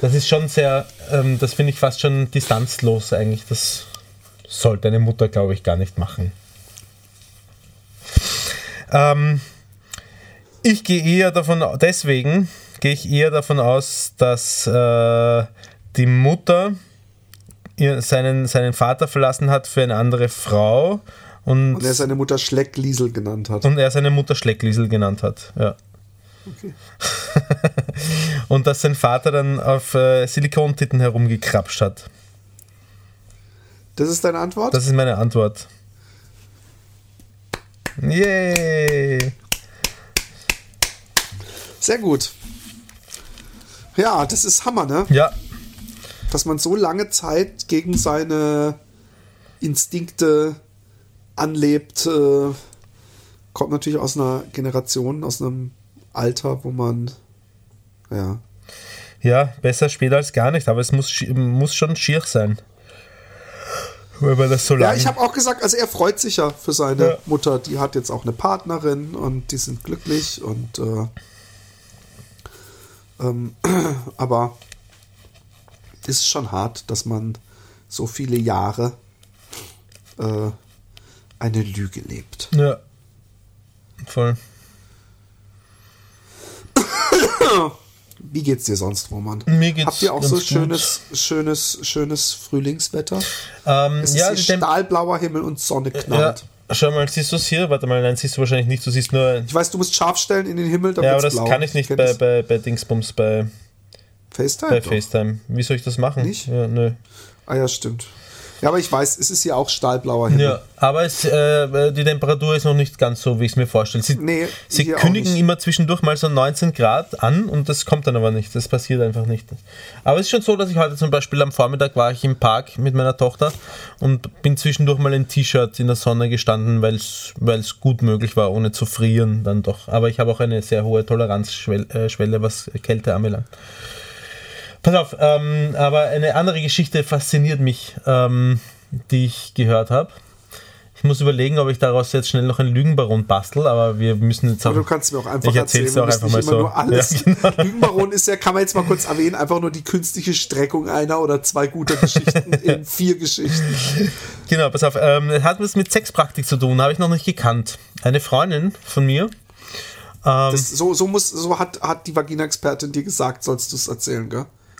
das ist schon sehr, ähm, das finde ich fast schon distanzlos eigentlich. Das sollte eine Mutter, glaube ich, gar nicht machen. Ähm, ich gehe eher davon, deswegen gehe ich eher davon aus, dass äh, die Mutter seinen, seinen Vater verlassen hat für eine andere Frau und, Und er seine Mutter Schleckliesel genannt hat. und er seine Mutter Schleckliesel genannt hat. Ja. Okay. Und dass sein Vater dann auf äh, Silikontitten herumgekrapscht hat. Das ist deine Antwort? Das ist meine Antwort. Yay! Sehr gut. Ja, das ist Hammer, ne? Ja, Dass man so lange Zeit gegen seine Instinkte anlebt, äh, kommt natürlich aus einer Generation, aus einem Alter, wo man, ja, ja, besser später als gar nicht, aber es muss, muss schon schier sein. Man das so Ja, lange. ich habe auch gesagt, also er freut sich ja für seine Ja. Mutter. Die hat jetzt auch eine Partnerin und die sind glücklich und äh, ähm, aber es ist schon hart, dass man so viele Jahre äh, eine Lüge lebt. ja. Voll. Wie geht's dir sonst, Roman? Mir geht's Habt ihr auch so gut. schönes, schönes, schönes Frühlingswetter? Ähm, Es ist ja, stahlblauer Himmel und Sonne ja, knallt. schau mal, siehst du es hier? Warte mal, nein, siehst du wahrscheinlich nicht. Du siehst nur. Ich weiß, du musst scharf stellen in den Himmel, damit Ja, aber das kann ich nicht bei, das. bei, bei Dingsbums, bei, FaceTime. bei doch. FaceTime. Wie soll ich das machen? Nicht? Ja, nö. Ah ja, stimmt. Ja, aber ich weiß, es ist hier auch stahlblauer Himmel. Ja, aber es, äh, die Temperatur ist noch nicht ganz so, wie ich es mir vorstelle. Sie, Nee, sie kündigen immer zwischendurch mal so 19 Grad an und das kommt dann aber nicht. Das passiert einfach nicht. Aber es ist schon so, dass ich heute zum Beispiel am Vormittag war ich im Park mit meiner Tochter und bin zwischendurch mal in T-Shirt in der Sonne gestanden, weil es gut möglich war, ohne zu frieren dann doch. Aber ich habe auch eine sehr hohe Toleranzschwelle, äh, was Kälte anbelangt. Pass auf, ähm, aber eine andere Geschichte fasziniert mich, ähm, die ich gehört habe. Ich muss überlegen, ob ich daraus jetzt schnell noch einen Lügenbaron bastel, aber wir müssen jetzt Aber du kannst mir auch einfach ich erzähl's dir erzählen, auch wir einfach mal so. alles. Ja, genau. Lügenbaron ist ja, kann man jetzt mal kurz erwähnen, einfach nur die künstliche Streckung einer oder zwei guter Geschichten in vier Geschichten. Genau, pass auf, ähm, hat was mit Sexpraktik zu tun, habe ich noch nicht gekannt. Eine Freundin von mir, ähm, Das, so, so, muss, so hat, hat die Vagina-Expertin dir gesagt, sollst du es erzählen, gell?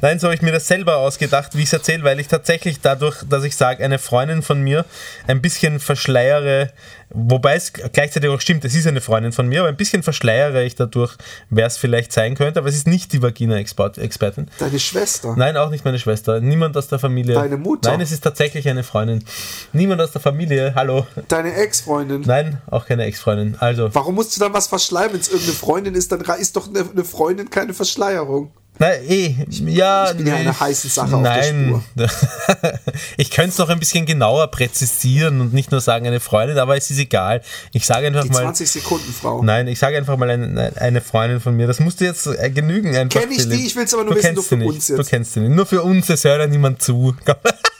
Nein, so habe ich mir das selber ausgedacht, wie ich es erzähle, weil ich tatsächlich dadurch, dass ich sage, eine Freundin von mir ein bisschen verschleiere, wobei es gleichzeitig auch stimmt, es ist eine Freundin von mir, aber ein bisschen verschleiere ich dadurch, wer es vielleicht sein könnte, aber es ist nicht die Vagina-Expertin. Deine Schwester. Nein, auch nicht meine Schwester. Niemand aus der Familie. Deine Mutter? Nein, es ist tatsächlich eine Freundin. Niemand aus der Familie. Hallo. Deine Ex-Freundin. Nein, auch keine Ex-Freundin. Also, Warum musst du dann was verschleiern? Wenn es irgendeine Freundin ist, dann ist doch eine, eine Freundin keine Verschleierung. Nein, eh, ja. Ich bin ja eine heiße Sache auf nein. der ich könnte es noch ein bisschen genauer präzisieren und nicht nur sagen eine Freundin, aber es ist egal. Ich sage einfach Die mal. 20 Sekunden Frau. Nein, ich sage einfach mal eine, eine Freundin von mir. Das musst du jetzt äh, genügen. Einfach, Kenn ich Philipp. die, ich will's aber nur du wissen, kennst nur für sie nicht. uns jetzt. Du kennst sie nicht. Nur für uns, es hört ja niemand zu.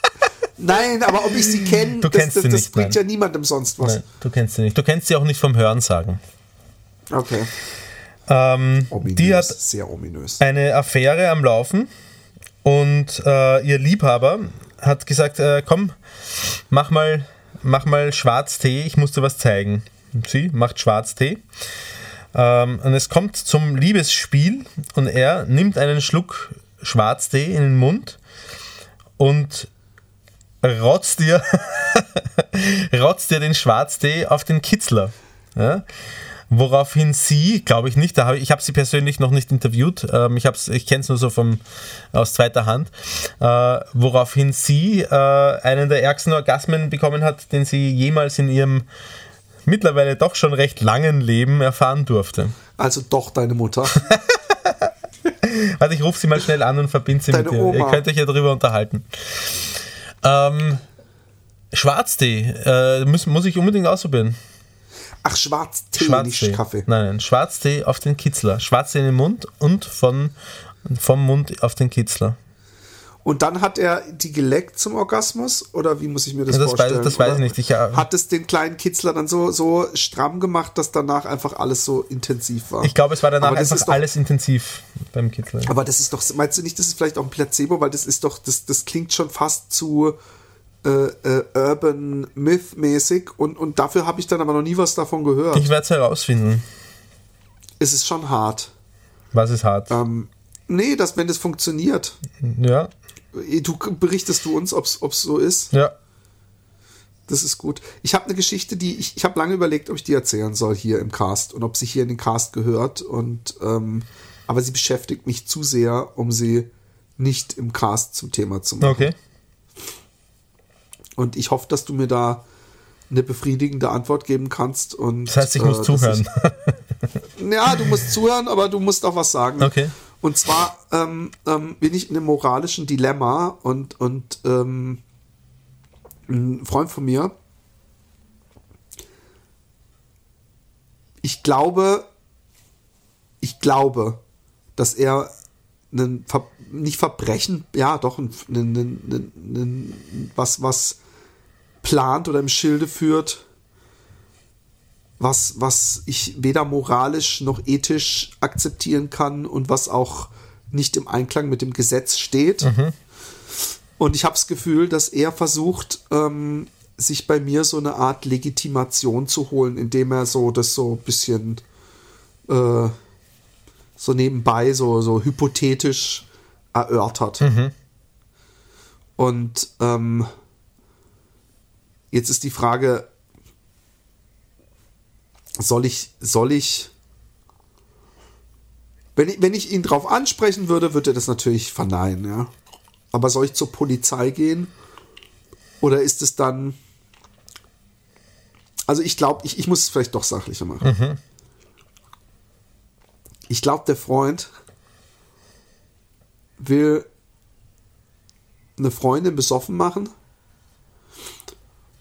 Nein, aber ob ich sie kenne, das, das, das nicht, bringt nein. ja niemandem sonst was. Nein, du kennst sie nicht. Du kennst sie auch nicht vom Hören sagen. Okay. Ähm, Ominös, die hat sehr ominös. eine Affäre am Laufen und äh, ihr Liebhaber hat gesagt, äh, komm, mach mal, mach mal Schwarztee, ich muss dir was zeigen. Sie macht Schwarztee. Ähm, und es kommt zum Liebesspiel und er nimmt einen Schluck Schwarztee in den Mund und rotzt dir, rotzt dir den Schwarztee auf den Kitzler. Ja? Woraufhin sie, glaube ich nicht, da hab ich, ich habe sie persönlich noch nicht interviewt, ähm, ich, ich kenne es nur so vom, aus zweiter Hand, äh, woraufhin sie äh, einen der ärgsten Orgasmen bekommen hat, den sie jemals in ihrem mittlerweile doch schon recht langen Leben erfahren durfte. Also doch deine Mutter. Warte, ich rufe sie mal schnell an und verbinde sie Deine mit dir. Oma. Ihr könnt euch ja darüber unterhalten. Ähm, Schwarztee, äh, muss, muss ich unbedingt ausprobieren. Ach, Schwarztee, Schwarztee. nicht Kaffee. Nein, nein, Schwarztee auf den Kitzler. Schwarztee in den Mund und von, vom Mund auf den Kitzler. Und dann hat er die geleckt zum Orgasmus? Oder wie muss ich mir das, Ja, das weiß- vorstellen? das weiß Oder ich nicht. Ich, äh, hat es den kleinen Kitzler dann so, so stramm gemacht, dass danach einfach alles so intensiv war? Ich glaube, es war danach Aber das einfach ist doch- alles intensiv beim Kitzler. Aber das ist doch, meinst du nicht, das ist vielleicht auch ein Placebo, weil das ist doch, das, das klingt schon fast zu äh, äh, Urban Myth-mäßig und, und dafür habe ich dann aber noch nie was davon gehört. Ich werde es herausfinden. es ist schon hart. Was ist hart? Ähm, nee, dass wenn das funktioniert, Ja, du berichtest du uns, ob es so ist. ja. Das ist gut. Ich habe eine Geschichte, die ich, ich habe lange überlegt, ob ich die erzählen soll hier im Cast und ob sie hier in den Cast gehört. Und ähm, aber sie beschäftigt mich zu sehr, um sie nicht im Cast zum Thema zu machen. Okay. Und ich hoffe, dass du mir da eine befriedigende Antwort geben kannst. Und, Das heißt, ich muss äh, dass zuhören. Ich, ja, du musst zuhören, aber du musst auch was sagen. Okay. Und zwar ähm, ähm, bin ich in einem moralischen Dilemma und, und ähm, ein Freund von mir, ich glaube, ich glaube, dass er einen Ver nicht Verbrechen, ja doch, ein, ein, ein, ein, was, was plant oder im Schilde führt, was, was ich weder moralisch noch ethisch akzeptieren kann und was auch nicht im Einklang mit dem Gesetz steht. Und ich habe das Gefühl, dass er versucht, ähm, sich bei mir so eine Art Legitimation zu holen, indem er so das so ein bisschen äh, so nebenbei, so, so hypothetisch erörtert. Und ähm, jetzt ist die Frage, soll ich, soll ich, wenn ich, wenn ich ihn drauf ansprechen würde, würde er das natürlich verneinen, ja. Aber soll ich zur Polizei gehen? Oder ist es dann, also ich glaube, ich, ich muss es vielleicht doch sachlicher machen. Ich glaube, der Freund will eine Freundin besoffen machen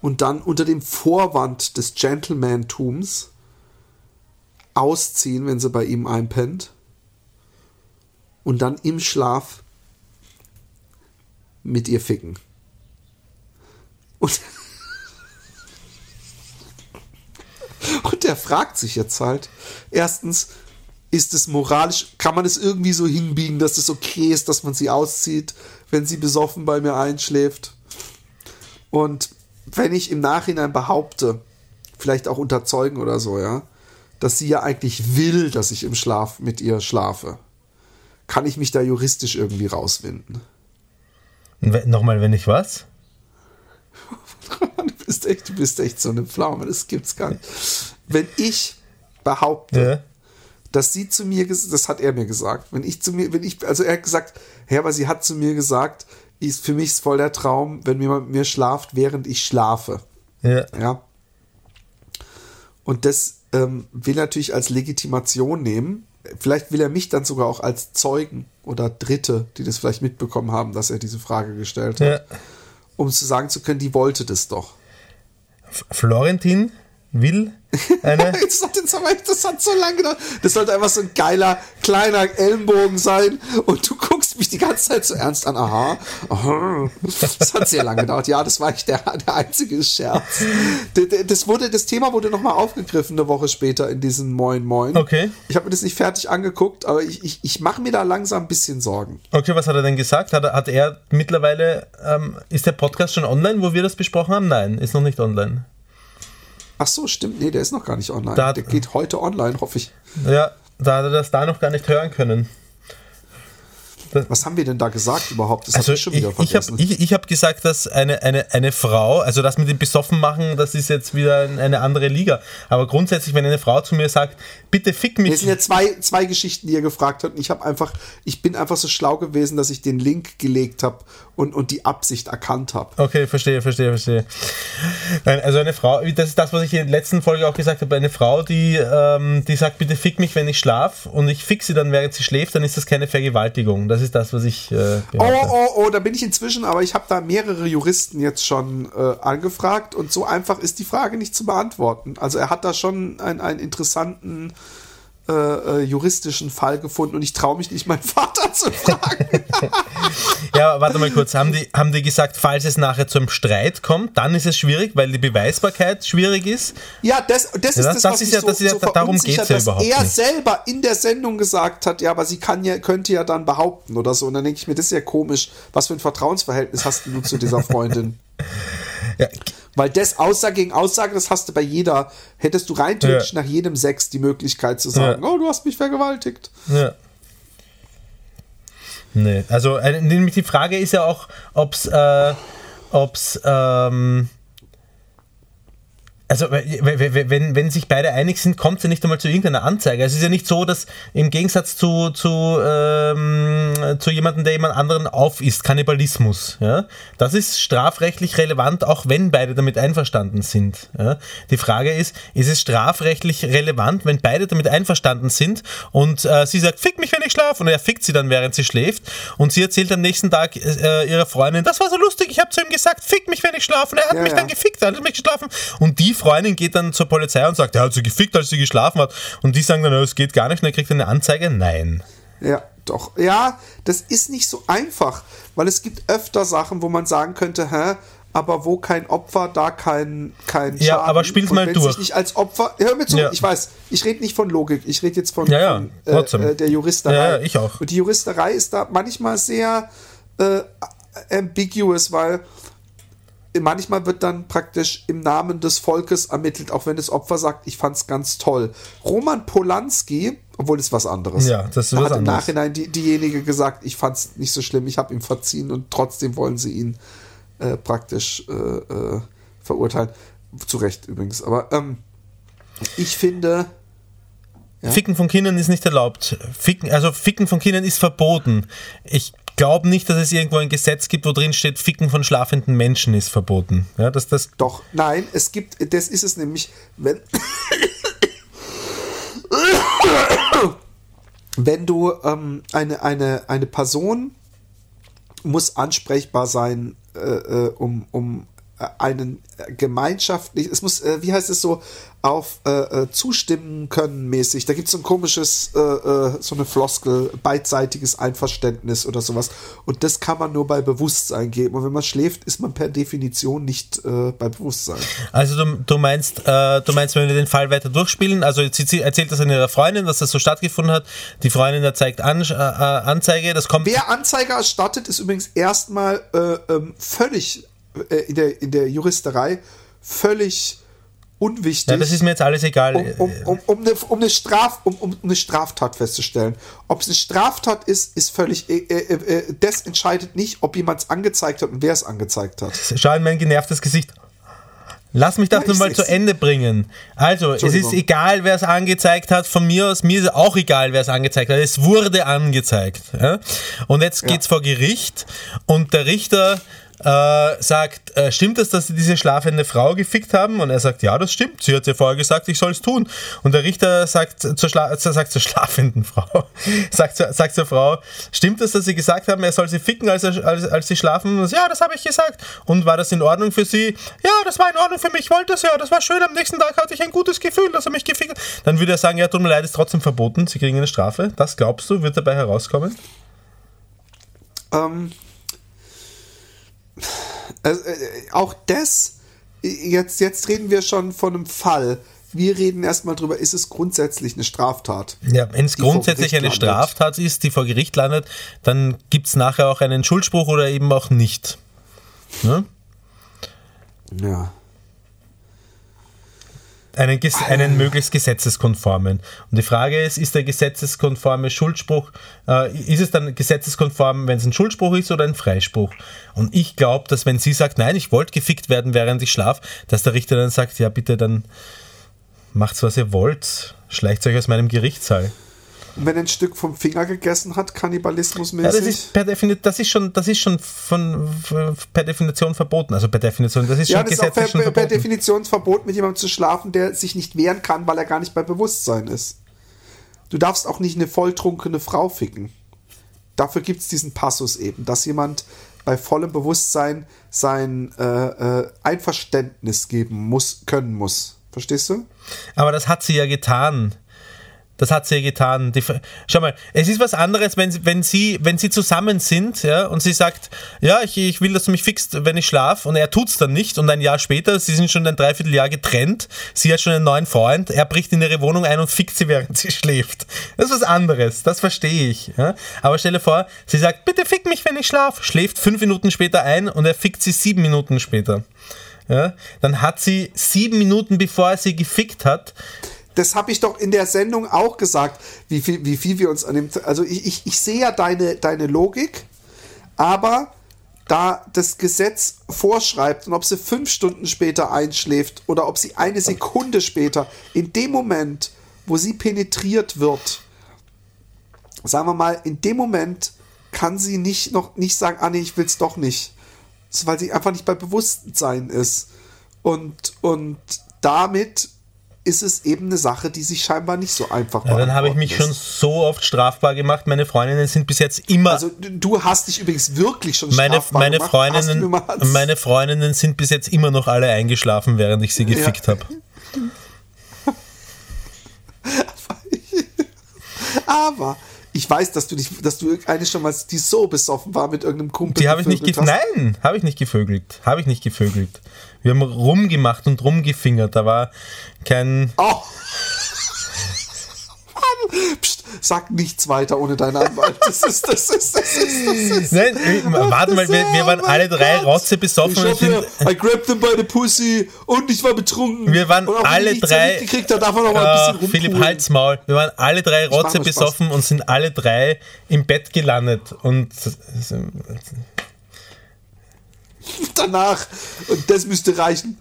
und dann unter dem Vorwand des Gentlemantums ausziehen, wenn sie bei ihm einpennt und dann im Schlaf mit ihr ficken. Und, und der fragt sich jetzt halt, erstens, ist es moralisch, kann man es irgendwie so hinbiegen, dass es okay ist, dass man sie auszieht, wenn sie besoffen bei mir einschläft? Und wenn ich im Nachhinein behaupte, vielleicht auch unter Zeugen oder so, ja, dass sie ja eigentlich will, dass ich im Schlaf mit ihr schlafe, kann ich mich da juristisch irgendwie rauswinden. Nochmal, wenn ich was? du bist echt, du bist echt so eine Pflaume, das gibt's gar nicht. Wenn ich behaupte, Ja. dass sie zu mir, das hat er mir gesagt, wenn ich zu mir, wenn ich, also er hat gesagt, ja, aber sie hat zu mir gesagt, ist, für mich ist voll der Traum, wenn jemand mit mir schlaft, während ich schlafe. Ja. Ja. Und das ähm, will natürlich als Legitimation nehmen, vielleicht will er mich dann sogar auch als Zeugen oder Dritte, die das vielleicht mitbekommen haben, dass er diese Frage gestellt hat, Ja. um zu sagen zu können, die wollte das doch. Florentin will eine. Das hat, das hat so lange gedauert. Das sollte einfach so ein geiler, kleiner Ellenbogen sein. Und du guckst mich die ganze Zeit so ernst an. Aha, aha. Das hat sehr lange gedauert. Ja, das war ich der, der einzige Scherz. Das, wurde, das Thema wurde nochmal aufgegriffen eine Woche später in diesem Moin Moin. Okay. Ich habe mir das nicht fertig angeguckt, aber ich, ich, ich mache mir da langsam ein bisschen Sorgen. Okay, was hat er denn gesagt? Hat er, hat er mittlerweile, ähm, ist der Podcast schon online, wo wir das besprochen haben? Nein, ist noch nicht online. Ach so, stimmt. Nee, der ist noch gar nicht online. Da der geht heute online, hoffe ich. Ja, da hat er das da noch gar nicht hören können. Was haben wir denn da gesagt überhaupt? Das Also ich schon wieder ich habe vergessen. ich, ich hab gesagt, dass eine, eine, eine Frau, also das mit dem Besoffen machen, das ist jetzt wieder eine andere Liga. Aber grundsätzlich, wenn eine Frau zu mir sagt, bitte fick Es mich. sind ja zwei, zwei Geschichten, die ihr gefragt habt. Und ich habe einfach, ich bin einfach so schlau gewesen, dass ich den Link gelegt habe und, und die Absicht erkannt habe. Okay, verstehe, verstehe, verstehe. Nein, also eine Frau, das ist das, was ich in der letzten Folge auch gesagt habe, eine Frau, die, ähm, die sagt, bitte fick mich, wenn ich schlaf und ich fick sie dann, während sie schläft, dann ist das keine Vergewaltigung. Das ist das, was ich äh, Oh, oh, oh, da bin ich inzwischen, aber ich habe da mehrere Juristen jetzt schon äh, angefragt und so einfach ist die Frage nicht zu beantworten. Also er hat da schon einen, einen interessanten äh, äh, juristischen Fall gefunden und ich traue mich nicht, meinen Vater zu fragen. Ja, warte mal kurz. Haben die, haben die gesagt, falls es nachher zum Streit kommt, dann ist es schwierig, weil die Beweisbarkeit schwierig ist? Ja, das, das ist Ja, das, das was ist ja- so, das ist ja- so darum verunsichert, geht's ja dass überhaupt er nicht. selber in der Sendung gesagt hat, ja, aber sie kann ja, könnte ja dann behaupten oder so. Und dann denke ich mir, das ist ja komisch. Was für ein Vertrauensverhältnis hast du zu dieser Freundin? Ja, Weil das Aussage gegen Aussage, das hast du bei jeder, hättest du rein theoretisch Ja. nach jedem Sex die Möglichkeit zu sagen, Ja. oh, du hast mich vergewaltigt. Ja. Nee, also äh, nämlich die Frage ist ja auch, ob es, äh, ob's, ähm, also wenn, wenn sich beide einig sind, kommt es ja nicht einmal zu irgendeiner Anzeige. Es ist ja nicht so, dass im Gegensatz zu, zu, ähm, zu jemandem, der jemand anderen aufisst, Kannibalismus, ja, das ist strafrechtlich relevant, auch wenn beide damit einverstanden sind. Ja. Die Frage ist, ist es strafrechtlich relevant, wenn beide damit einverstanden sind und äh, sie sagt, fick mich, wenn ich schlafe und er fickt sie dann, während sie schläft und sie erzählt am nächsten Tag äh, ihrer Freundin, das war so lustig, ich habe zu ihm gesagt, fick mich, wenn ich schlafe und er hat Ja, mich ja. dann gefickt, er hat mich geschlafen und die Freundin geht dann zur Polizei und sagt, er hat sie gefickt, als sie geschlafen hat und die sagen dann, es geht gar nicht und er kriegt eine Anzeige, nein. Ja, doch. Ja, das ist nicht so einfach, weil es gibt öfter Sachen, wo man sagen könnte, hä, aber wo kein Opfer, da kein, kein Ja, Schaden. aber spiel's mal wenn durch. Sich nicht als Opfer, hör mir zu, Ja. ich weiß, ich rede nicht von Logik, ich rede jetzt von, Ja, ja, von äh, äh, der Juristerei. Ja, ja, ich auch. Und die Juristerei ist da manchmal sehr äh, ambiguous, weil manchmal wird dann praktisch im Namen des Volkes ermittelt, auch wenn das Opfer sagt, ich fand's ganz toll. Roman Polanski, obwohl das was anderes. Ja, das ist Da was hat im anderes. Nachhinein die, diejenige gesagt, ich fand's nicht so schlimm, ich habe ihm verziehen und trotzdem wollen sie ihn äh, praktisch äh, äh, verurteilen. Zu Recht übrigens. Aber ähm, ich finde, Ficken von Kindern ist nicht erlaubt. Ficken, also Ficken von Kindern ist verboten. Ich glaube nicht, dass es irgendwo ein Gesetz gibt, wo drin steht, Ficken von schlafenden Menschen ist verboten. Ja, dass das Doch, nein, es gibt, das ist es nämlich, wenn, wenn du ähm, eine, eine, eine Person muss ansprechbar sein, äh, äh, um, um äh, einen äh, gemeinschaftlich, es muss, äh, wie heißt es so, auf äh, äh, zustimmen können mäßig. Da gibt es so ein komisches, äh, äh, so eine Floskel, beidseitiges Einverständnis oder sowas. Und das kann man nur bei Bewusstsein geben. Und wenn man schläft, ist man per Definition nicht äh, bei Bewusstsein. Also du, du meinst, äh, du meinst, wenn wir den Fall weiter durchspielen, also sie, erzählt das an ihrer Freundin, dass das so stattgefunden hat. Die Freundin erzeigt an, äh, äh, Anzeige, das kommt. Wer Anzeige erstattet, ist übrigens erstmal äh, ähm, völlig äh, in, der, in der Juristerei völlig unwichtig. Ja, das ist mir jetzt alles egal. um, um, um, um, eine, eine Straf, um, eine Straftat festzustellen. Ob es eine Straftat ist, ist völlig. Äh, äh, äh, das entscheidet nicht, ob jemand es angezeigt hat und wer es angezeigt hat. Schau in mein genervtes Gesicht. Lass mich das Ja, nun mal zu Ende bringen. Also, es ist egal, wer es angezeigt hat. Von mir aus, mir ist auch egal, wer es angezeigt hat. Es wurde angezeigt. Ja? Und jetzt geht's vor Gericht und der Richter äh, sagt, äh, stimmt es, dass sie diese schlafende Frau gefickt haben? Und er sagt, ja, das stimmt. Sie hat ja vorher gesagt, ich soll es tun. Und der Richter sagt zur, Schla sagt zur schlafenden Frau, sagt, sagt zur Frau, stimmt es, dass sie gesagt haben, er soll sie ficken, als, er, als, als sie schlafen? Und ja, das habe ich gesagt. Und war das in Ordnung für sie? Ja, das war in Ordnung für mich, ich wollte es ja, das war schön. Am nächsten Tag hatte ich ein gutes Gefühl, dass er mich gefickt hat. Dann würde er sagen, ja, tut mir leid, ist trotzdem verboten, sie kriegen eine Strafe. Das glaubst du, wird dabei herauskommen? Ähm, äh, äh, auch das, jetzt, jetzt reden wir schon von einem Fall. Wir reden erstmal drüber, ist es grundsätzlich eine Straftat? Ja, wenn es grundsätzlich eine Straftat ist, die vor Gericht landet, dann gibt es nachher auch einen Schuldspruch oder eben auch nicht. Ne? Ja einen, einen möglichst gesetzeskonformen. Und die Frage ist, ist der gesetzeskonforme Schuldspruch, äh, ist es dann gesetzeskonform, wenn es ein Schuldspruch ist oder ein Freispruch? Und ich glaube, dass wenn sie sagt, nein, ich wollte gefickt werden, während ich schlaf, dass der Richter dann sagt, ja bitte, dann macht's, was ihr wollt, schleicht euch aus meinem Gerichtssaal. Und wenn ein Stück vom Finger gegessen hat, kannibalismusmäßig? Ja, das ist, per Defini das ist schon, das ist schon von, per Definition verboten. Also per Definition, das ist ja, schon das gesetzlich ist auch per, per, per Definition verboten, mit jemandem zu schlafen, der sich nicht wehren kann, weil er gar nicht bei Bewusstsein ist. Du darfst auch nicht eine volltrunkene Frau ficken. Dafür gibt es diesen Passus eben, dass jemand bei vollem Bewusstsein sein äh, äh, Einverständnis geben muss, können muss. Verstehst du? Aber das hat sie ja getan. Das hat sie getan. Die, schau mal, es ist was anderes, wenn, wenn, sie, wenn sie zusammen sind ja, und sie sagt, ja, ich, ich will, dass du mich fixst, wenn ich schlafe und er tut es dann nicht und ein Jahr später, sie sind schon ein Dreivierteljahr getrennt, sie hat schon einen neuen Freund, er bricht in ihre Wohnung ein und fickt sie, während sie schläft. Das ist was anderes, das verstehe ich. Ja. Aber stelle vor, sie sagt, bitte fick mich, wenn ich schlafe, schläft fünf Minuten später ein und er fickt sie sieben Minuten später. Ja, dann hat sie sieben Minuten, bevor er sie gefickt hat, das habe ich doch in der Sendung auch gesagt, wie viel, wie viel wir uns an dem. Also ich, ich, ich sehe ja deine, deine Logik, aber da das Gesetz vorschreibt und ob sie fünf Stunden später einschläft oder ob sie eine Sekunde später, in dem Moment, wo sie penetriert wird, sagen wir mal, in dem Moment kann sie nicht noch nicht sagen, ah nee, ich will es doch nicht. Weil sie einfach nicht bei Bewusstsein ist. Und, und damit ist es eben eine Sache, die sich scheinbar nicht so einfach ja, Dann habe ich mich ist. schon so oft strafbar gemacht. Meine Freundinnen sind bis jetzt immer. Also du hast dich übrigens wirklich schon meine, strafbar meine gemacht. Freundinnen, meine Freundinnen sind bis jetzt immer noch alle eingeschlafen, während ich sie gefickt ja. habe. Aber ich weiß, dass du dich, dass du eine schon mal, die so besoffen war mit irgendeinem Kumpel. Die habe ich nicht gefögelt. Nein, habe ich nicht gevögelt. Habe ich nicht gevögelt. Wir haben rumgemacht und rumgefingert. Da war kein. Oh. Psst, sag nichts weiter ohne deinen Anwalt. Das ist, das ist, das ist, das ist. Nein, warte mal, wir, wir waren oh alle drei Rotze besoffen. Ich hoffe, I grabbed them by the pussy und ich war betrunken. Wir waren alle drei. Gekriegt, da darf man noch mal ein bisschen uh, Philipp Halsmaul. Wir waren alle drei Rotze besoffen und sind alle drei im Bett gelandet. Und danach, und das müsste reichen.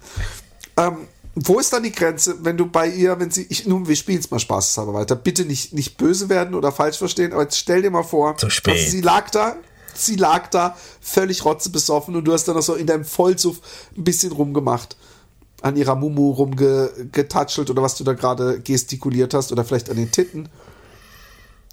Ähm, wo ist dann die Grenze, wenn du bei ihr, wenn sie, ich, nun, wir spielen es mal spaßeshalber weiter, bitte nicht, nicht böse werden oder falsch verstehen, aber jetzt stell dir mal vor, Zu spät. Also sie lag da, sie lag da, völlig rotzebesoffen und du hast dann noch so in deinem Vollsuff ein bisschen rumgemacht, an ihrer Mumu rumgetatschelt oder was du da gerade gestikuliert hast oder vielleicht an den Titten.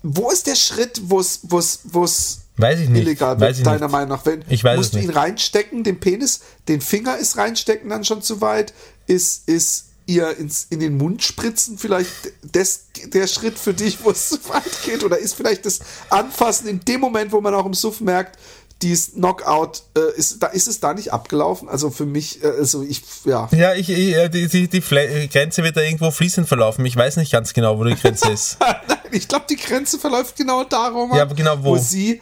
Wo ist der Schritt, wo es, wo es, wo es Weiß ich nicht. illegal wird, deiner nicht. Meinung nach? Wenn, ich weiß musst du ihn reinstecken, den Penis, den Finger ist reinstecken dann schon zu weit? Ist, ist ihr ins, in den Mund spritzen vielleicht das, der Schritt für dich, wo es zu weit geht? Oder ist vielleicht das Anfassen in dem Moment, wo man auch im Suff merkt, dieses Knockout, äh, ist, da, ist es da nicht abgelaufen? Also für mich, äh, also ich, ja. Ja, ich, ich äh, die, die, die Grenze wird da irgendwo fließend verlaufen. Ich weiß nicht ganz genau, wo die Grenze ist. Nein, ich glaube, die Grenze verläuft genau darum, ja, genau wo. wo sie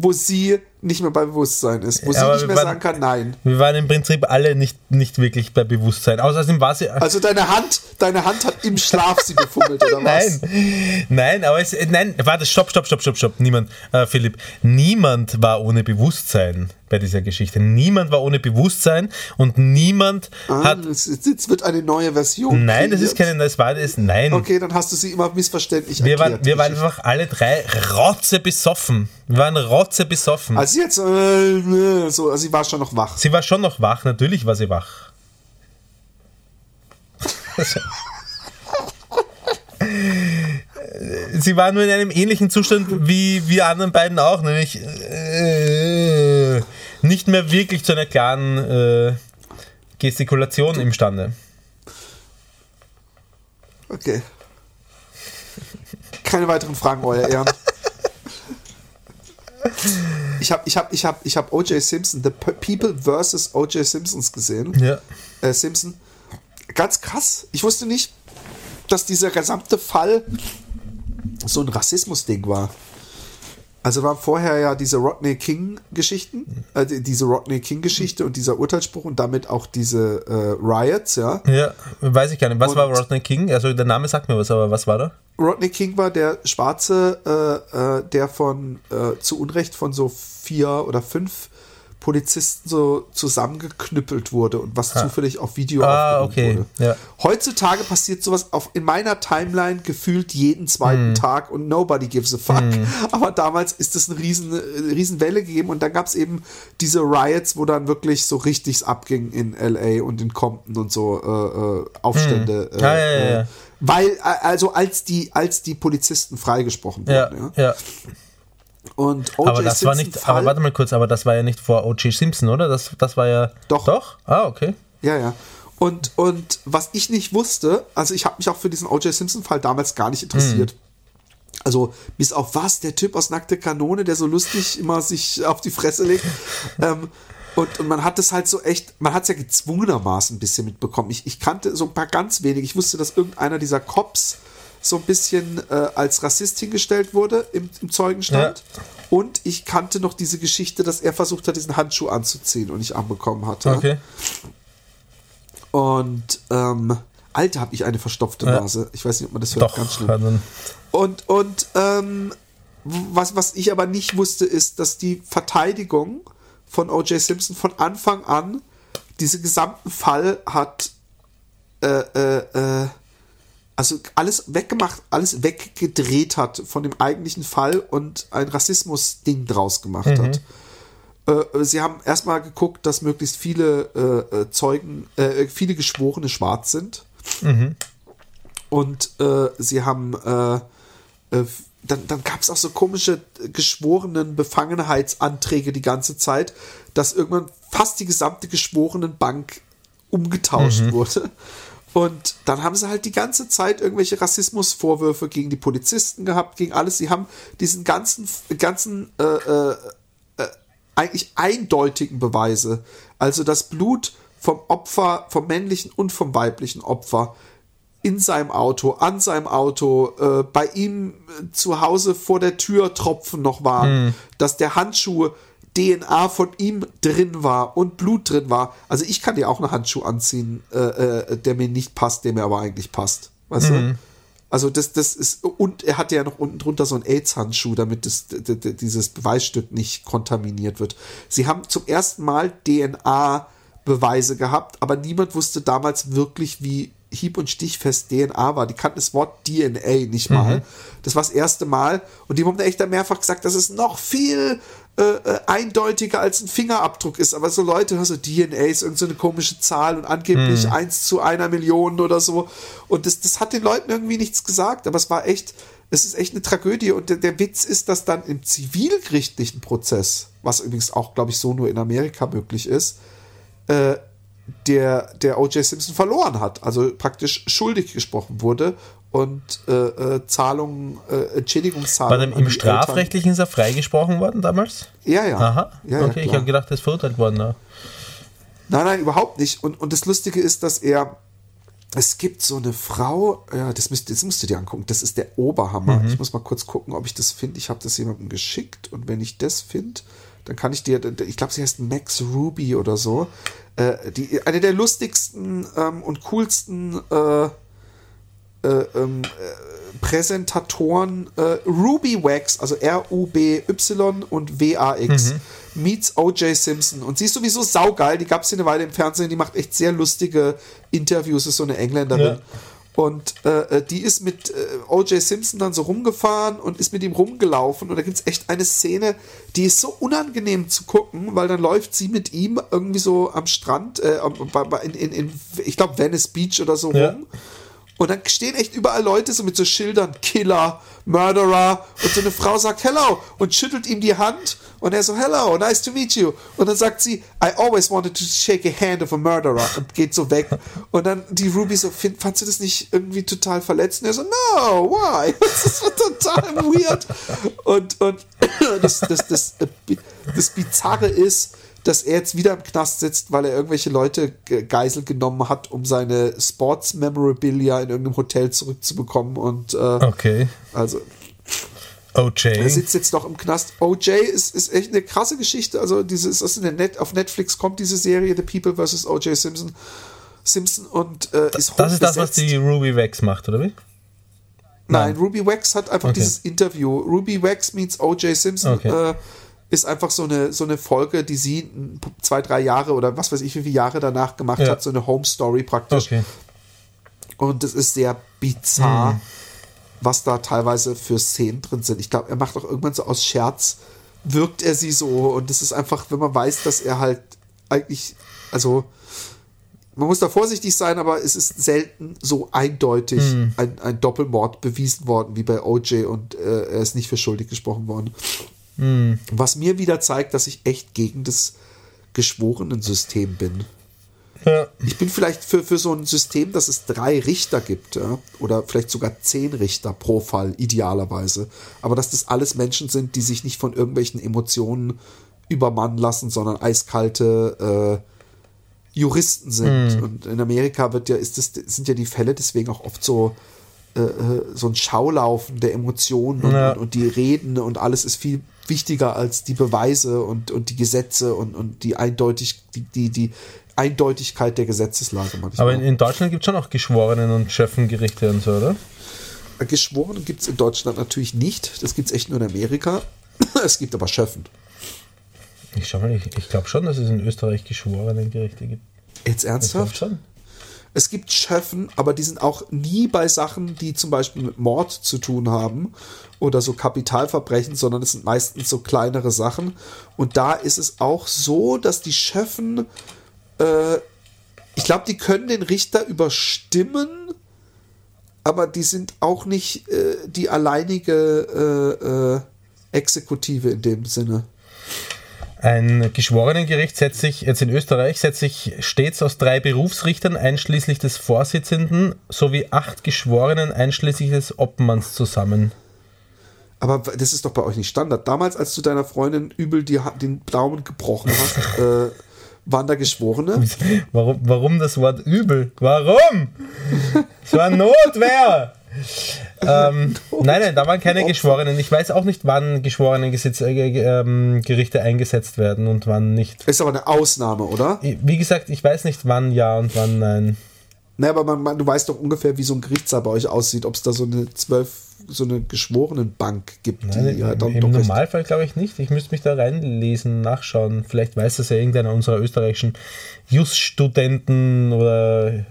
wo sie nicht mehr bei Bewusstsein ist, wo ja, sie nicht mehr waren, sagen kann, nein. Wir waren im Prinzip alle nicht, nicht wirklich bei Bewusstsein. Außerdem war sie. Also deine Hand, deine Hand hat im Schlaf sie befummelt, oder was? Nein, nein, aber es, nein, warte, stopp, stopp, stopp, stopp, stopp. Niemand, äh, Philipp, niemand war ohne Bewusstsein. Bei dieser Geschichte. Niemand war ohne Bewusstsein und niemand Ah, hat. es, es wird eine neue Version. Nein, das ist keine, das war das, nein. Okay, dann hast du sie immer missverständlich Wir erklärt. waren, wir waren einfach alle drei rotze besoffen. Wir waren rotze besoffen. Also jetzt, äh, so, also sie war schon noch wach. sie war schon noch wach, natürlich war sie wach. sie war nur in einem ähnlichen Zustand wie wir anderen beiden auch, nämlich äh, nicht mehr wirklich zu einer klaren äh, Gestikulation imstande. Okay. Keine weiteren Fragen, Euer Ehren. Ich habe ich hab, ich hab, ich hab O.J. Simpson, The People vs. O.J. Simpsons gesehen. Ja. Äh, Simpson. Ganz krass. Ich wusste nicht, dass dieser gesamte Fall so ein Rassismus-Ding war. Also waren vorher ja diese Rodney King-Geschichten, äh, die- diese Rodney King-Geschichte und dieser Urteilsspruch und damit auch diese äh, Riots, ja. Ja, weiß ich gar nicht. Was Und- war Rodney King? Also der Name sagt mir was, aber was war da? Rodney King war der Schwarze, äh, äh, der von äh, zu Unrecht von so vier oder fünf Polizisten so zusammengeknüppelt wurde und was zufällig auf Video Ah, aufgenommen okay, wurde. ja. Heutzutage passiert sowas auf, in meiner Timeline gefühlt jeden zweiten Tag und nobody gives a fuck. Aber damals ist es eine riesen, äh, riesen Welle gegeben und dann gab es eben diese Riots, wo dann wirklich so richtig abging in LA und in Compton und so äh, äh, Aufstände. Äh, Ja, äh, ja. weil, also als die, als die Polizisten freigesprochen wurden. Ja. ja. Und O.J. Aber das war nicht, Simpson aber warte mal kurz, aber das war ja nicht vor O.J. Simpson, oder? Das, das war ja. Doch. Doch? Ah, okay. Ja, ja. Und, und was ich nicht wusste, also ich habe mich auch für diesen O.J. Simpson-Fall damals gar nicht interessiert. Also, bis auf was, der Typ aus Nackte Kanone, der so lustig immer sich auf die Fresse legt. ähm, und, und man hat es halt so echt, man hat es ja gezwungenermaßen ein bisschen mitbekommen. Ich, ich kannte so ein paar ganz wenige. Ich wusste, dass irgendeiner dieser Cops so ein bisschen äh, als Rassist hingestellt wurde im, im Zeugenstand. Und ich kannte noch diese Geschichte, dass er versucht hat, diesen Handschuh anzuziehen und nicht anbekommen hat. ja. Okay. Und ähm, Alter, habe ich eine verstopfte Ja. Nase. Ich weiß nicht, ob man das hört. Doch. Ganz schlimm. Und, und ähm, was, was ich aber nicht wusste, ist, dass die Verteidigung von O.J. Simpson von Anfang an diesen gesamten Fall hat äh, äh, äh, also alles weggemacht, alles weggedreht hat von dem eigentlichen Fall und ein Rassismus-Ding draus gemacht hat. Äh, sie haben erstmal geguckt, dass möglichst viele äh, äh, Zeugen, äh, viele Geschworene schwarz sind. Und äh, sie haben, dann, dann gab es auch so komische geschworenen Befangenheitsanträge die ganze Zeit, dass irgendwann fast die gesamte Geschworenenbank umgetauscht wurde. Und dann haben sie halt die ganze Zeit irgendwelche Rassismusvorwürfe gegen die Polizisten gehabt, gegen alles. Sie haben diesen ganzen, ganzen äh, äh, eigentlich eindeutigen Beweise. Also das Blut vom Opfer, vom männlichen und vom weiblichen Opfer in seinem Auto, an seinem Auto, äh, bei ihm äh, zu Hause vor der Tür Tropfen noch waren, dass der Handschuh DNA von ihm drin war und Blut drin war. Also ich kann dir auch einen Handschuh anziehen, äh, äh, der mir nicht passt, der mir aber eigentlich passt. Weißt du? Also das, das ist, und er hatte ja noch unten drunter so einen AIDS-Handschuh, damit das, dieses Beweisstück nicht kontaminiert wird. Sie haben zum ersten Mal DNA-Beweise gehabt, aber niemand wusste damals wirklich, wie hieb- und stichfest DNA war. Die kannten das Wort DNA nicht mal. Das war das erste Mal. Und die haben echt dann mehrfach gesagt, dass es noch viel äh, äh, eindeutiger als ein Fingerabdruck ist. Aber so Leute, also DNA ist irgendeine so eine komische Zahl und angeblich eins zu einer Million oder so. Und das, das hat den Leuten irgendwie nichts gesagt. Aber es war echt, es ist echt eine Tragödie. Und der, der Witz ist, dass dann im zivilgerichtlichen Prozess, was übrigens auch, glaube ich, so nur in Amerika möglich ist, äh, der, der O.J. Simpson verloren hat, also praktisch schuldig gesprochen wurde und äh, äh, Zahlungen, äh, war Entschädigungszahlungen. an im Strafrechtlichen ist er freigesprochen worden damals? Ja, ja. Aha. ja, ja okay, ich klar. habe gedacht, er ist verurteilt worden. Ja. Nein, nein, überhaupt nicht. Und, und das Lustige ist, dass er. Es gibt so eine Frau, ja, das, müsst, das musst du dir angucken, das ist der Oberhammer. Ich muss mal kurz gucken, ob ich das finde. Ich habe das jemandem geschickt und wenn ich das finde, dann kann ich dir, ich glaube, sie heißt Max Ruby oder so. Äh, die, eine der lustigsten ähm, und coolsten äh, äh, ähm, äh, Präsentatoren äh, Ruby Wax, also R-U-B-Y und W-A-X, meets O.J. Simpson. Und sie ist sowieso saugeil, die gab es eine Weile im Fernsehen, die macht echt sehr lustige Interviews, ist so eine Engländerin. Ja. Und äh, äh, die ist mit äh, O.J. Simpson dann so rumgefahren und ist mit ihm rumgelaufen. Und da gibt es echt eine Szene, die ist so unangenehm zu gucken, weil dann läuft sie mit ihm irgendwie so am Strand, äh, in, in, in ich glaube, Venice Beach oder so Ja. rum. Und dann stehen echt überall Leute so mit so Schildern, Killer, Murderer. Und so eine Frau sagt Hello und schüttelt ihm die Hand. Und er so, Hello, nice to meet you. Und dann sagt sie, I always wanted to shake a hand of a murderer. Und geht so weg. Und dann die Ruby so, fandst du das nicht irgendwie total verletzend? Er so, no, why? Das so total weird. Und, und das, das, das, das Bizarre ist, dass er jetzt wieder im Knast sitzt, weil er irgendwelche Leute ge- Geisel genommen hat, um seine Sports Memorabilia in irgendeinem Hotel zurückzubekommen. Und äh, Okay. also OJ. er sitzt jetzt noch im Knast. OJ ist, ist echt eine krasse Geschichte. Also dieses, das in der Net, auf Netflix kommt diese Serie The People vs. OJ Simpson. Simpson und äh, ist Das ist das, was die Ruby Wax macht, oder wie? Nein, Ruby Wax hat einfach Okay. dieses Interview. Ruby Wax meets O.J. Simpson Okay. äh, ist einfach so eine, so eine Folge, die sie zwei, drei Jahre oder was weiß ich, wie viele Jahre danach gemacht Ja. hat. So eine Home Story praktisch. Okay. Und es ist sehr bizarr, Hm. was da teilweise für Szenen drin sind. Ich glaube, er macht auch irgendwann so aus Scherz, wirkt er sie so. Und es ist einfach, wenn man weiß, dass er halt eigentlich, also man muss da vorsichtig sein, aber es ist selten so eindeutig Hm. ein, ein Doppelmord bewiesen worden wie bei OJ und äh, er ist nicht für schuldig gesprochen worden. Hm. Was mir wieder zeigt, dass ich echt gegen das Geschworenensystem bin. Ja. Ich bin vielleicht für, für so ein System, dass es drei Richter gibt, ja? oder vielleicht sogar zehn Richter pro Fall, idealerweise. Aber dass das alles Menschen sind, die sich nicht von irgendwelchen Emotionen übermannen lassen, sondern eiskalte äh, Juristen sind. Und in Amerika wird ja, ist das, sind ja die Fälle deswegen auch oft so, äh, äh, so ein Schaulaufen der Emotionen und, Ja. und, und die Reden und alles ist viel wichtiger als die Beweise und, und die Gesetze und, und die, eindeutig, die, die, die Eindeutigkeit der Gesetzeslage manchmal. Aber in, in Deutschland gibt es schon auch Geschworenen und Schöffengerichte und so, oder? Geschworen gibt es in Deutschland natürlich nicht. Das gibt es echt nur in Amerika. Es gibt aber Schöffen. Ich schau mal, ich, ich glaube schon, dass es in Österreich Geschworenengerichte gibt. Jetzt Ich ernsthaft? schon. Es gibt Schöffen, aber die sind auch nie bei Sachen, die zum Beispiel mit Mord zu tun haben oder so Kapitalverbrechen, sondern es sind meistens so kleinere Sachen. Und da ist es auch so, dass die Schöffen, äh, ich glaube, die können den Richter überstimmen, aber die sind auch nicht äh, die alleinige äh, äh, Exekutive in dem Sinne. Ein Geschworenengericht setzt sich, jetzt in Österreich, setzt sich stets aus drei Berufsrichtern einschließlich des Vorsitzenden sowie acht Geschworenen einschließlich des Obmanns zusammen. Aber das ist doch bei euch nicht Standard. Damals, als du deiner Freundin übel die, den Daumen gebrochen hast, äh, waren da Geschworene? Warum, warum das Wort übel? Warum? Es war Notwehr! Ähm, nein, nein, da waren keine Geschworenen. Ich weiß auch nicht, wann Geschworenengerichte äh, ähm, Gerichte eingesetzt werden und wann nicht. Ist aber eine Ausnahme, oder? Wie gesagt, ich weiß nicht, wann ja und wann nein. Ne, aber man, man, du weißt doch ungefähr, wie so ein Gerichtssaal bei euch aussieht, ob es da so eine zwölf, so eine Geschworenenbank gibt, die Nein, ja dann Im Normalfall glaube ich nicht. Ich müsste mich da reinlesen, nachschauen. Vielleicht weiß das ja irgendeiner unserer österreichischen Just-Studenten oder äh,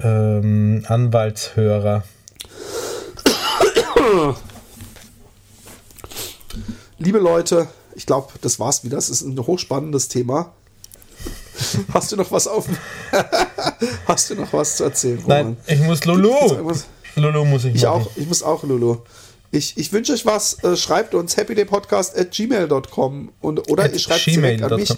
ähm, Anwaltshörer. Liebe Leute, ich glaube, das war's wieder. Das ist ein hochspannendes Thema. Hast du noch was auf? Hast du noch was zu erzählen? Nein, Roman? ich muss Lulu. Lulu muss ich, Ich machen. auch, ich muss auch, Lulu. Ich, ich wünsche euch was. Äh, schreibt uns happydaypodcast at gmail.com und, oder At ihr schreibt direkt an mich.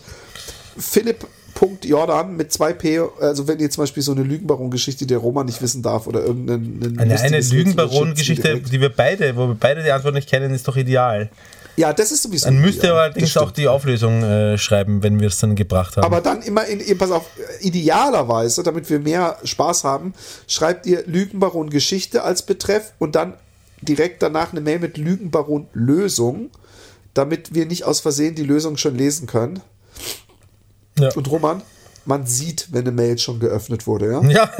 gmail.com. Philipp.jordan mit zwei P, also wenn ihr zum Beispiel so eine Lügenbaron-Geschichte, der Roman nicht wissen darf oder irgendeine Eine, eine Lügenbaron-Geschichte, die wir beide, wo wir beide die Antwort nicht kennen, ist doch ideal. Ja, das ist sowieso. Dann müsst ihr allerdings auch die Auflösung äh, schreiben, wenn wir es dann gebracht haben. Aber dann immer in, in, pass auf, idealerweise, damit wir mehr Spaß haben, schreibt ihr Lügenbaron Geschichte als Betreff und dann direkt danach eine Mail mit Lügenbaron Lösung, damit wir nicht aus Versehen die Lösung schon lesen können. Ja. Und Roman, man sieht, wenn eine Mail schon geöffnet wurde, ja? Ja.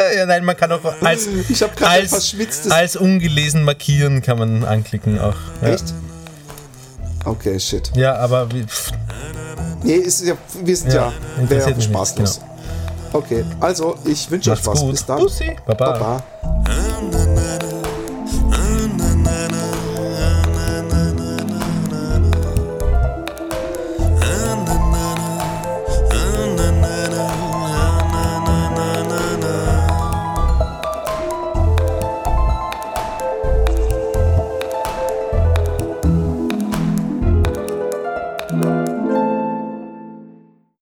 ja, nein, man kann auch als, Ich als, als ungelesen markieren kann man anklicken auch. Ja. Echt? Okay, shit. Ja, aber wie, Nee, ist ja, wir sind Ja, ja, wäre spaßlos. nicht, Okay, also ich wünsche euch was. gut. Bis dann. Bussi. Baba. Baba.